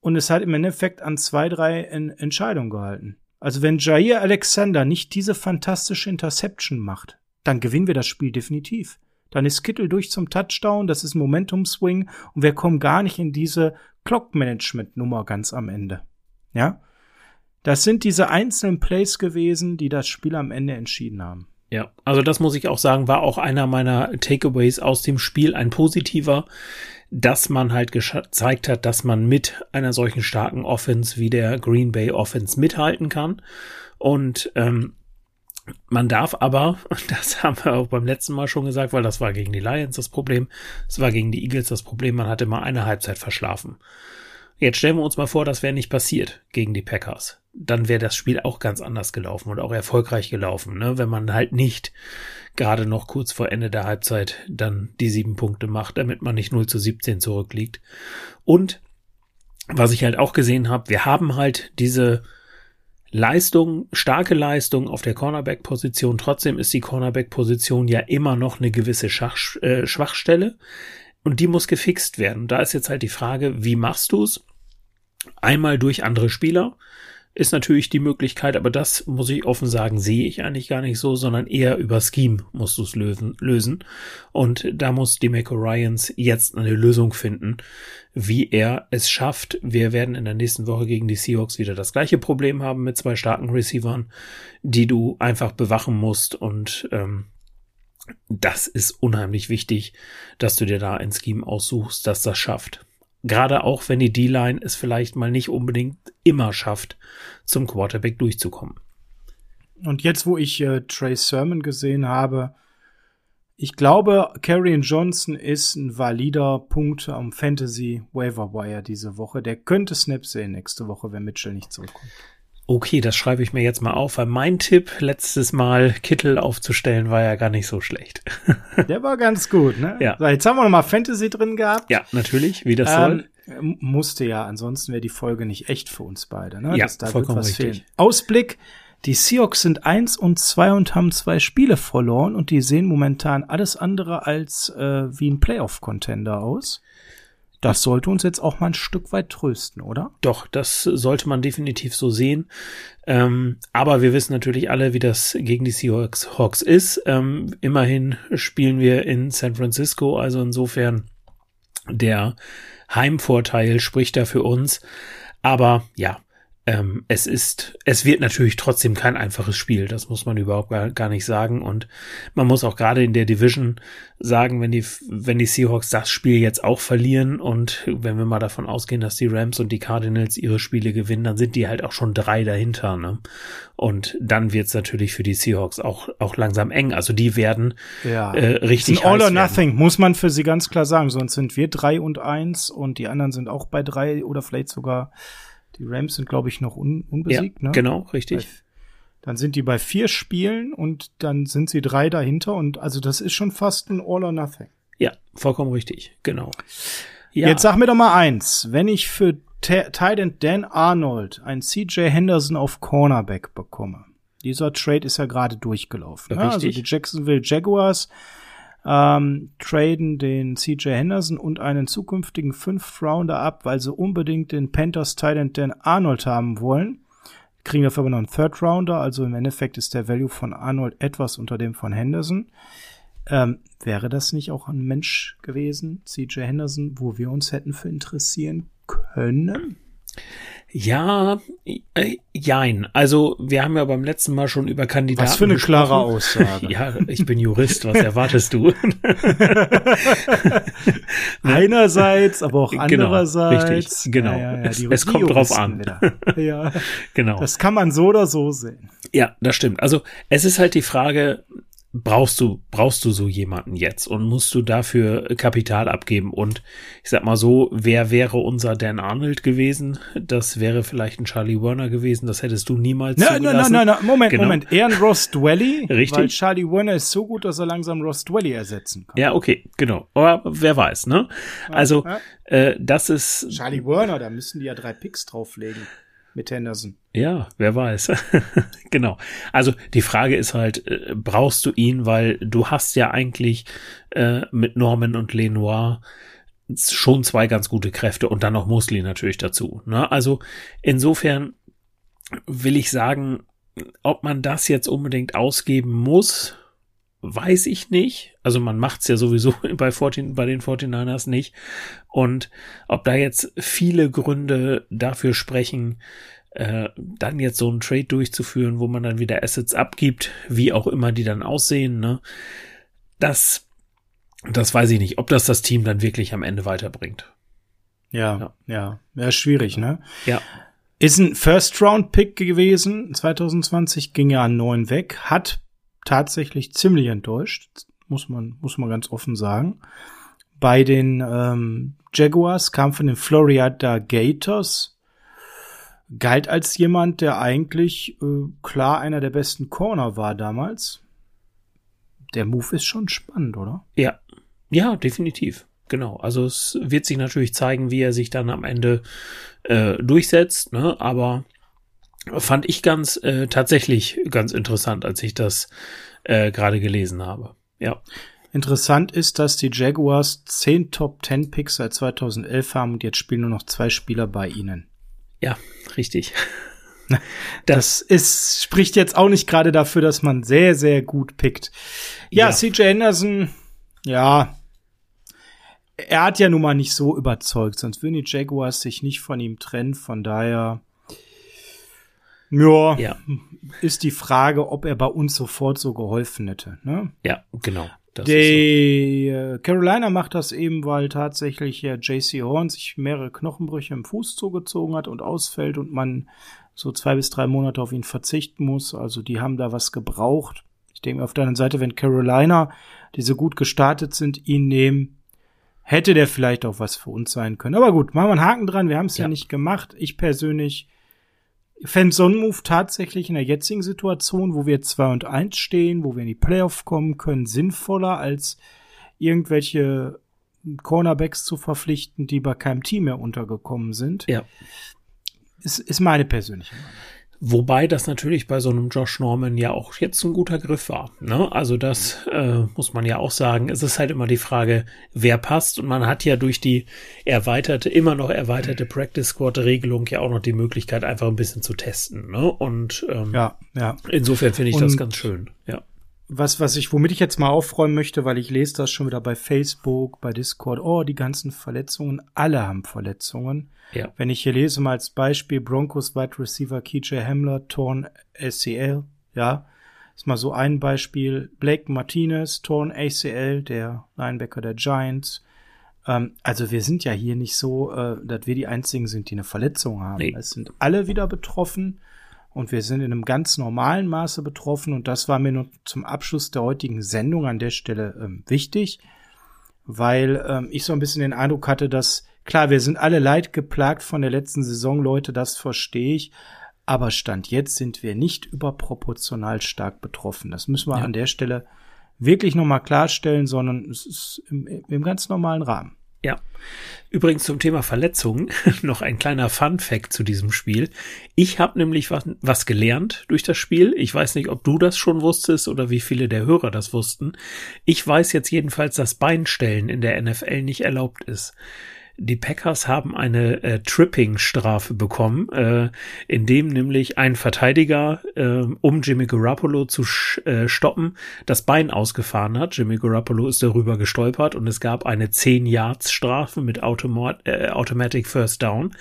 und es hat im Endeffekt an zwei, drei en Entscheidungen gehalten. Also wenn Jair Alexander nicht diese fantastische Interception macht, dann gewinnen wir das Spiel definitiv. Dann ist Kittel durch zum Touchdown, das ist ein Momentum-Swing und wir kommen gar nicht in diese Clock-Management-Nummer ganz am Ende. Ja? Das sind diese einzelnen Plays gewesen, die das Spiel am Ende entschieden haben. Ja, also das muss ich auch sagen, war auch einer meiner Takeaways aus dem Spiel, ein positiver, dass man halt gezeigt hat, dass man mit einer solchen starken Offense wie der Green Bay Offense mithalten kann. Und ähm, man darf aber, das haben wir auch beim letzten Mal schon gesagt, weil das war gegen die Lions das Problem, es war gegen die Eagles das Problem, man hatte mal eine Halbzeit verschlafen. Jetzt stellen wir uns mal vor, das wäre nicht passiert gegen die Packers. Dann wäre das Spiel auch ganz anders gelaufen und auch erfolgreich gelaufen, ne? wenn man halt nicht gerade noch kurz vor Ende der Halbzeit dann die sieben Punkte macht, damit man nicht 0 zu 17 zurückliegt. Und was ich halt auch gesehen habe, wir haben halt diese Leistung, starke Leistung auf der Cornerback-Position. Trotzdem ist die Cornerback-Position ja immer noch eine gewisse Schach, äh, Schwachstelle und die muss gefixt werden. Da ist jetzt halt die Frage, wie machst du's? Einmal durch andere Spieler ist natürlich die Möglichkeit, aber das muss ich offen sagen, sehe ich eigentlich gar nicht so, sondern eher über Scheme musst du es lösen, lösen. Und da muss Demeco Ryans jetzt eine Lösung finden, wie er es schafft. Wir werden in der nächsten Woche gegen die Seahawks wieder das gleiche Problem haben mit zwei starken Receivern, die du einfach bewachen musst und ähm, das ist unheimlich wichtig, dass du dir da ein Scheme aussuchst, das das schafft. Gerade auch, wenn die D-Line es vielleicht mal nicht unbedingt immer schafft, zum Quarterback durchzukommen. Und jetzt, wo ich äh, Trey Sermon gesehen habe, ich glaube, Karrion Johnson ist ein valider Punkt am Fantasy Waiver Wire diese Woche. Der könnte Snaps sehen nächste Woche, wenn Mitchell nicht zurückkommt. Okay, das schreibe ich mir jetzt mal auf, weil mein Tipp, letztes Mal Kittel aufzustellen, war ja gar nicht so schlecht. Der war ganz gut, ne? Ja. So, jetzt haben wir noch mal Fantasy drin gehabt. ja, natürlich, wie das Ähm, soll. musste ja, ansonsten wäre die Folge nicht echt für uns beide. Ne? Ja, Das- da vollkommen richtig. fehlen. Ausblick. Die Seahawks sind eins und zwei und haben zwei Spiele verloren und die sehen momentan alles andere als äh, wie ein Playoff-Contender aus. Das sollte uns jetzt auch mal ein Stück weit trösten, oder? Doch, das sollte man definitiv so sehen. Ähm, aber wir wissen natürlich alle, wie das gegen die Seahawks Hawks ist. Ähm, immerhin spielen wir in San Francisco, also insofern der Heimvorteil spricht da für uns. Aber ja, ähm, es ist, es wird natürlich trotzdem kein einfaches Spiel. Das muss man überhaupt gar, gar nicht sagen. Und man muss auch gerade in der Division sagen, wenn die, wenn die Seahawks das Spiel jetzt auch verlieren und wenn wir mal davon ausgehen, dass die Rams und die Cardinals ihre Spiele gewinnen, dann sind die halt auch schon drei dahinter. Ne? Und dann wird's natürlich für die Seahawks auch, auch langsam eng. Also die werden Ja. äh, richtig All or werden. Nothing, muss man für sie ganz klar sagen. Sonst sind wir drei und eins und die anderen sind auch bei drei oder vielleicht sogar die Rams sind, glaube ich, noch un Ja, unbesiegt. ne? genau, richtig. Dann sind die bei vier Spielen und dann sind sie drei dahinter und also das ist schon fast ein All or Nothing. Ja, vollkommen richtig, genau. Ja, Jetzt sag mir doch mal eins, wenn ich für Ta- Titan Dan Arnold ein CJ Henderson auf Cornerback bekomme. Dieser Trade ist ja gerade durchgelaufen. Ne? Also Richtig. die Jacksonville Jaguars ähm, traden den CJ Henderson und einen zukünftigen Fünf-Rounder ab, weil sie unbedingt den Panthers Talent Dan Arnold haben wollen. Kriegen dafür aber noch einen Third-Rounder, also im Endeffekt ist der Value von Arnold etwas unter dem von Henderson. Ähm, wäre das nicht auch ein Mensch gewesen, CJ Henderson, wo wir uns hätten für interessieren können? Ja, äh, jein. Also wir haben ja beim letzten Mal schon über Kandidaten. Was für eine gesprochen. klare Aussage. ja, ich bin Jurist. Was erwartest du? Einerseits, aber auch andererseits. Genau, richtig, genau. Ja, ja, ja, es, es kommt drauf an. ja, genau. Das kann man so oder so sehen. Ja, das stimmt. Also es ist halt die Frage, brauchst du, brauchst du so jemanden jetzt und musst du dafür Kapital abgeben. Und ich sag mal so, wer wäre unser Dan Arnold gewesen? Das wäre vielleicht ein Charlie Werner gewesen. Das hättest du niemals nein, zugelassen. Nein, nein, nein, Moment, genau. Moment. Eher ein Ross Dwelly. Richtig. Weil Charlie Werner ist so gut, dass er langsam Ross Dwelly ersetzen kann. Ja, okay, genau. Aber wer weiß, ne? Also, ja. äh, das ist. Charlie Werner, da müssen die ja drei Picks drauflegen mit Henderson. Ja, wer weiß. genau. Also die Frage ist halt, äh, brauchst du ihn, weil du hast ja eigentlich äh, mit Norman und Lenoir schon zwei ganz gute Kräfte und dann noch Mosley natürlich dazu. Ne? Also insofern will ich sagen, ob man das jetzt unbedingt ausgeben muss, weiß ich nicht. Also man macht's ja sowieso bei, 14, bei den 49ers nicht. Und ob da jetzt viele Gründe dafür sprechen, äh, dann jetzt so einen Trade durchzuführen, wo man dann wieder Assets abgibt, wie auch immer die dann aussehen, ne? Das, das weiß ich nicht, ob das das Team dann wirklich am Ende weiterbringt. Ja, ja, ja, ja schwierig, ne? Ja. Ist ein First-Round-Pick gewesen, 2020 ging ja an neun weg, hat tatsächlich ziemlich enttäuscht, muss man, muss man ganz offen sagen. Bei den ähm, Jaguars kam von den Florida Gators galt als jemand, der eigentlich äh, klar einer der besten Corner war damals. Der Move ist schon spannend, oder? Ja, ja, definitiv. Genau. Also es wird sich natürlich zeigen, wie er sich dann am Ende äh, durchsetzt, ne? Aber fand ich ganz äh, tatsächlich ganz interessant, als ich das äh, gerade gelesen habe. Ja. Interessant ist, dass die Jaguars zehn Top 10 Picks seit 2011 haben und jetzt spielen nur noch zwei Spieler bei ihnen. Ja, richtig. Das ist, spricht jetzt auch nicht gerade dafür, dass man sehr, sehr gut pickt. Ja, ja, CJ Henderson, ja, er hat ja nun mal nicht so überzeugt, sonst würden die Jaguars sich nicht von ihm trennen. Von daher, ja, ja. ist die Frage, ob er bei uns sofort so geholfen hätte. Ne? Ja, genau. Die so. Äh, Carolina macht das eben, weil tatsächlich ja JC Horn sich mehrere Knochenbrüche im Fuß zugezogen hat und ausfällt und man so zwei bis drei Monate auf ihn verzichten muss. Also die haben da was gebraucht. Ich denke auf der anderen Seite, wenn Carolina, die so gut gestartet sind, ihn nehmen, hätte der vielleicht auch was für uns sein können. Aber gut, machen wir einen Haken dran. Wir haben es ja. ja nicht gemacht. Ich persönlich fände Sonnenmove tatsächlich in der jetzigen Situation, wo wir 2 und 1 stehen, wo wir in die Playoff kommen können, sinnvoller als irgendwelche Cornerbacks zu verpflichten, die bei keinem Team mehr untergekommen sind. Ja. Ist, ist meine persönliche Meinung. Wobei das natürlich bei so einem Josh Norman ja auch jetzt ein guter Griff war. Ne? Also das äh, muss man ja auch sagen. Es ist halt immer die Frage, wer passt. Und man hat ja durch die erweiterte, immer noch erweiterte Practice Squad Regelung ja auch noch die Möglichkeit, einfach ein bisschen zu testen. Ne? Und ähm, ja, ja. insofern finde ich Und das ganz schön. Ja was, was ich, womit ich jetzt mal aufräumen möchte, weil ich lese das schon wieder bei Facebook, bei Discord, oh, die ganzen Verletzungen, alle haben Verletzungen. Ja. Wenn ich hier lese mal als Beispiel Broncos Wide Receiver KJ Hamler, Torn ACL, ja, ist mal so ein Beispiel. Blake Martinez, Torn ACL, der Linebacker der Giants. Ähm, also wir sind ja hier nicht so, äh, dass wir die einzigen sind, die eine Verletzung haben. Nee. Es sind alle wieder betroffen und wir sind in einem ganz normalen Maße betroffen und das war mir nur zum Abschluss der heutigen Sendung an der Stelle ähm, wichtig, weil ähm, ich so ein bisschen den Eindruck hatte, dass klar, wir sind alle leid geplagt von der letzten Saison, Leute, das verstehe ich, aber Stand jetzt sind wir nicht überproportional stark betroffen. Das müssen wir ja. an der Stelle wirklich nochmal klarstellen, sondern es ist im, im ganz normalen Rahmen. Ja. Übrigens zum Thema Verletzungen noch ein kleiner Fun Fact zu diesem Spiel. Ich habe nämlich was, was gelernt durch das Spiel. Ich weiß nicht, ob du das schon wusstest oder wie viele der Hörer das wussten. Ich weiß jetzt jedenfalls, dass Beinstellen in der NFL nicht erlaubt ist. Die Packers haben eine äh, Tripping-Strafe bekommen, äh, in dem nämlich ein Verteidiger, äh, um Jimmy Garoppolo zu äh, stoppen, das Bein ausgefahren hat. Jimmy Garoppolo ist darüber gestolpert und es gab eine 10-Yards-Strafe mit Automat äh, Automatic First Down.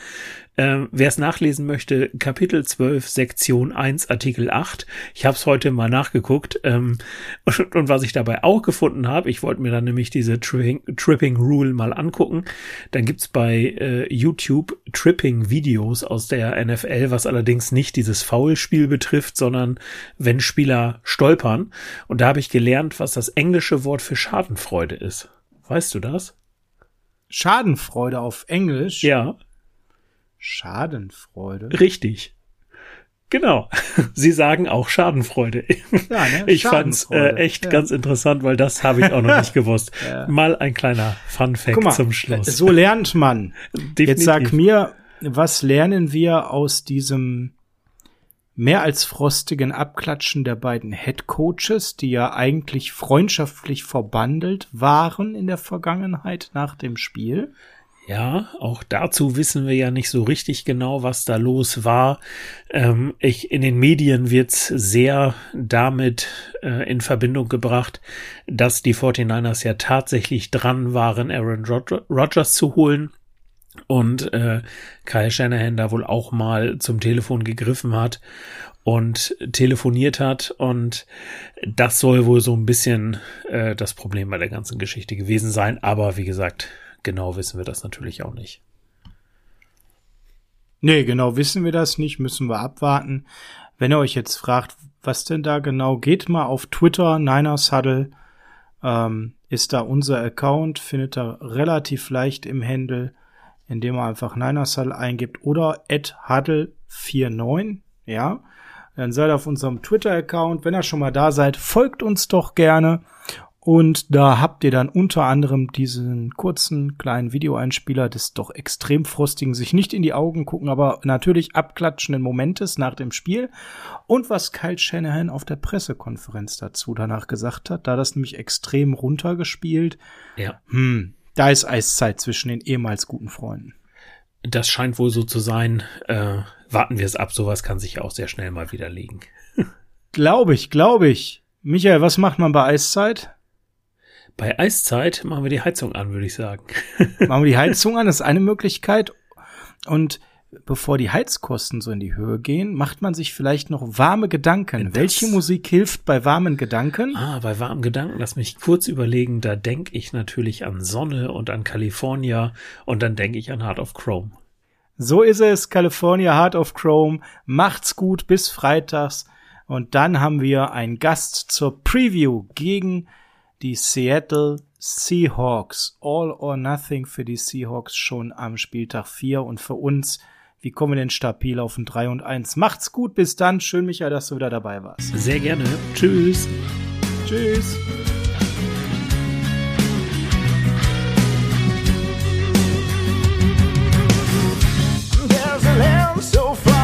Ähm, Wer es nachlesen möchte, Kapitel 12, Sektion 1, Artikel 8. Ich habe es heute mal nachgeguckt. Ähm, und, und, was ich dabei auch gefunden habe, ich wollte mir dann nämlich diese Tripping, Tripping Rule mal angucken. Dann gibt's bei äh, YouTube Tripping-Videos aus der NFL, was allerdings nicht dieses Foulspiel betrifft, sondern wenn Spieler stolpern. Und da habe ich gelernt, was das englische Wort für Schadenfreude ist. Weißt du das? Schadenfreude auf Englisch? Ja. Schadenfreude. Richtig. Genau. Sie sagen auch Schadenfreude. Ja, ne? Ich fand's äh, echt ja. ganz interessant, weil das habe ich auch noch nicht gewusst. Ja. Mal ein kleiner Fun Fact mal, zum Schluss. So lernt man. Definitiv. Jetzt sag mir, was lernen wir aus diesem mehr als frostigen Abklatschen der beiden Head Coaches, die ja eigentlich freundschaftlich verbandelt waren in der Vergangenheit nach dem Spiel? Ja, auch dazu wissen wir ja nicht so richtig genau, was da los war. Ähm, ich, in den Medien wird's sehr damit äh, in Verbindung gebracht, dass die 49ers ja tatsächlich dran waren, Aaron Rodgers zu holen und äh, Kyle Shanahan da wohl auch mal zum Telefon gegriffen hat und telefoniert hat und das soll wohl so ein bisschen äh, das Problem bei der ganzen Geschichte gewesen sein. Aber wie gesagt, genau wissen wir das natürlich auch nicht. Nee, genau wissen wir das nicht, müssen wir abwarten. Wenn ihr euch jetzt fragt, was denn da genau, geht mal auf Twitter, Niners Huddle, ähm, ist da unser Account, findet ihr relativ leicht im Handle, indem ihr einfach Niners Huddle eingibt oder at Huddle49, ja. Dann seid auf unserem Twitter-Account. Wenn ihr schon mal da seid, folgt uns doch gerne. Und da habt ihr dann unter anderem diesen kurzen kleinen Videoeinspieler des doch extrem frostigen, sich nicht in die Augen gucken, aber natürlich abklatschenden Momentes nach dem Spiel. Und was Kyle Shanahan auf der Pressekonferenz dazu danach gesagt hat, da das nämlich extrem runtergespielt. Ja. Hm, da ist Eiszeit zwischen den ehemals guten Freunden. Das scheint wohl so zu sein. Äh, warten wir es ab. Sowas kann sich auch sehr schnell mal widerlegen. glaube ich, glaube ich. Michael, was macht man bei Eiszeit? Bei Eiszeit machen wir die Heizung an, würde ich sagen. machen wir die Heizung an, das ist eine Möglichkeit. Und bevor die Heizkosten so in die Höhe gehen, macht man sich vielleicht noch warme Gedanken. Das Welche Musik hilft bei warmen Gedanken? Ah, bei warmen Gedanken, lass mich kurz überlegen. Da denke ich natürlich an Sonne und an California und dann denke ich an Heart of Chrome. So ist es, California Heart of Chrome. Macht's gut bis freitags. Und dann haben wir einen Gast zur Preview gegen die Seattle Seahawks. All or nothing für die Seahawks schon am Spieltag 4 und für uns. Wie kommen wir denn stabil auf ein 3 und 1? Macht's gut, bis dann. Schön, Michael, dass du wieder dabei warst. Sehr gerne. Tschüss. Tschüss. so far.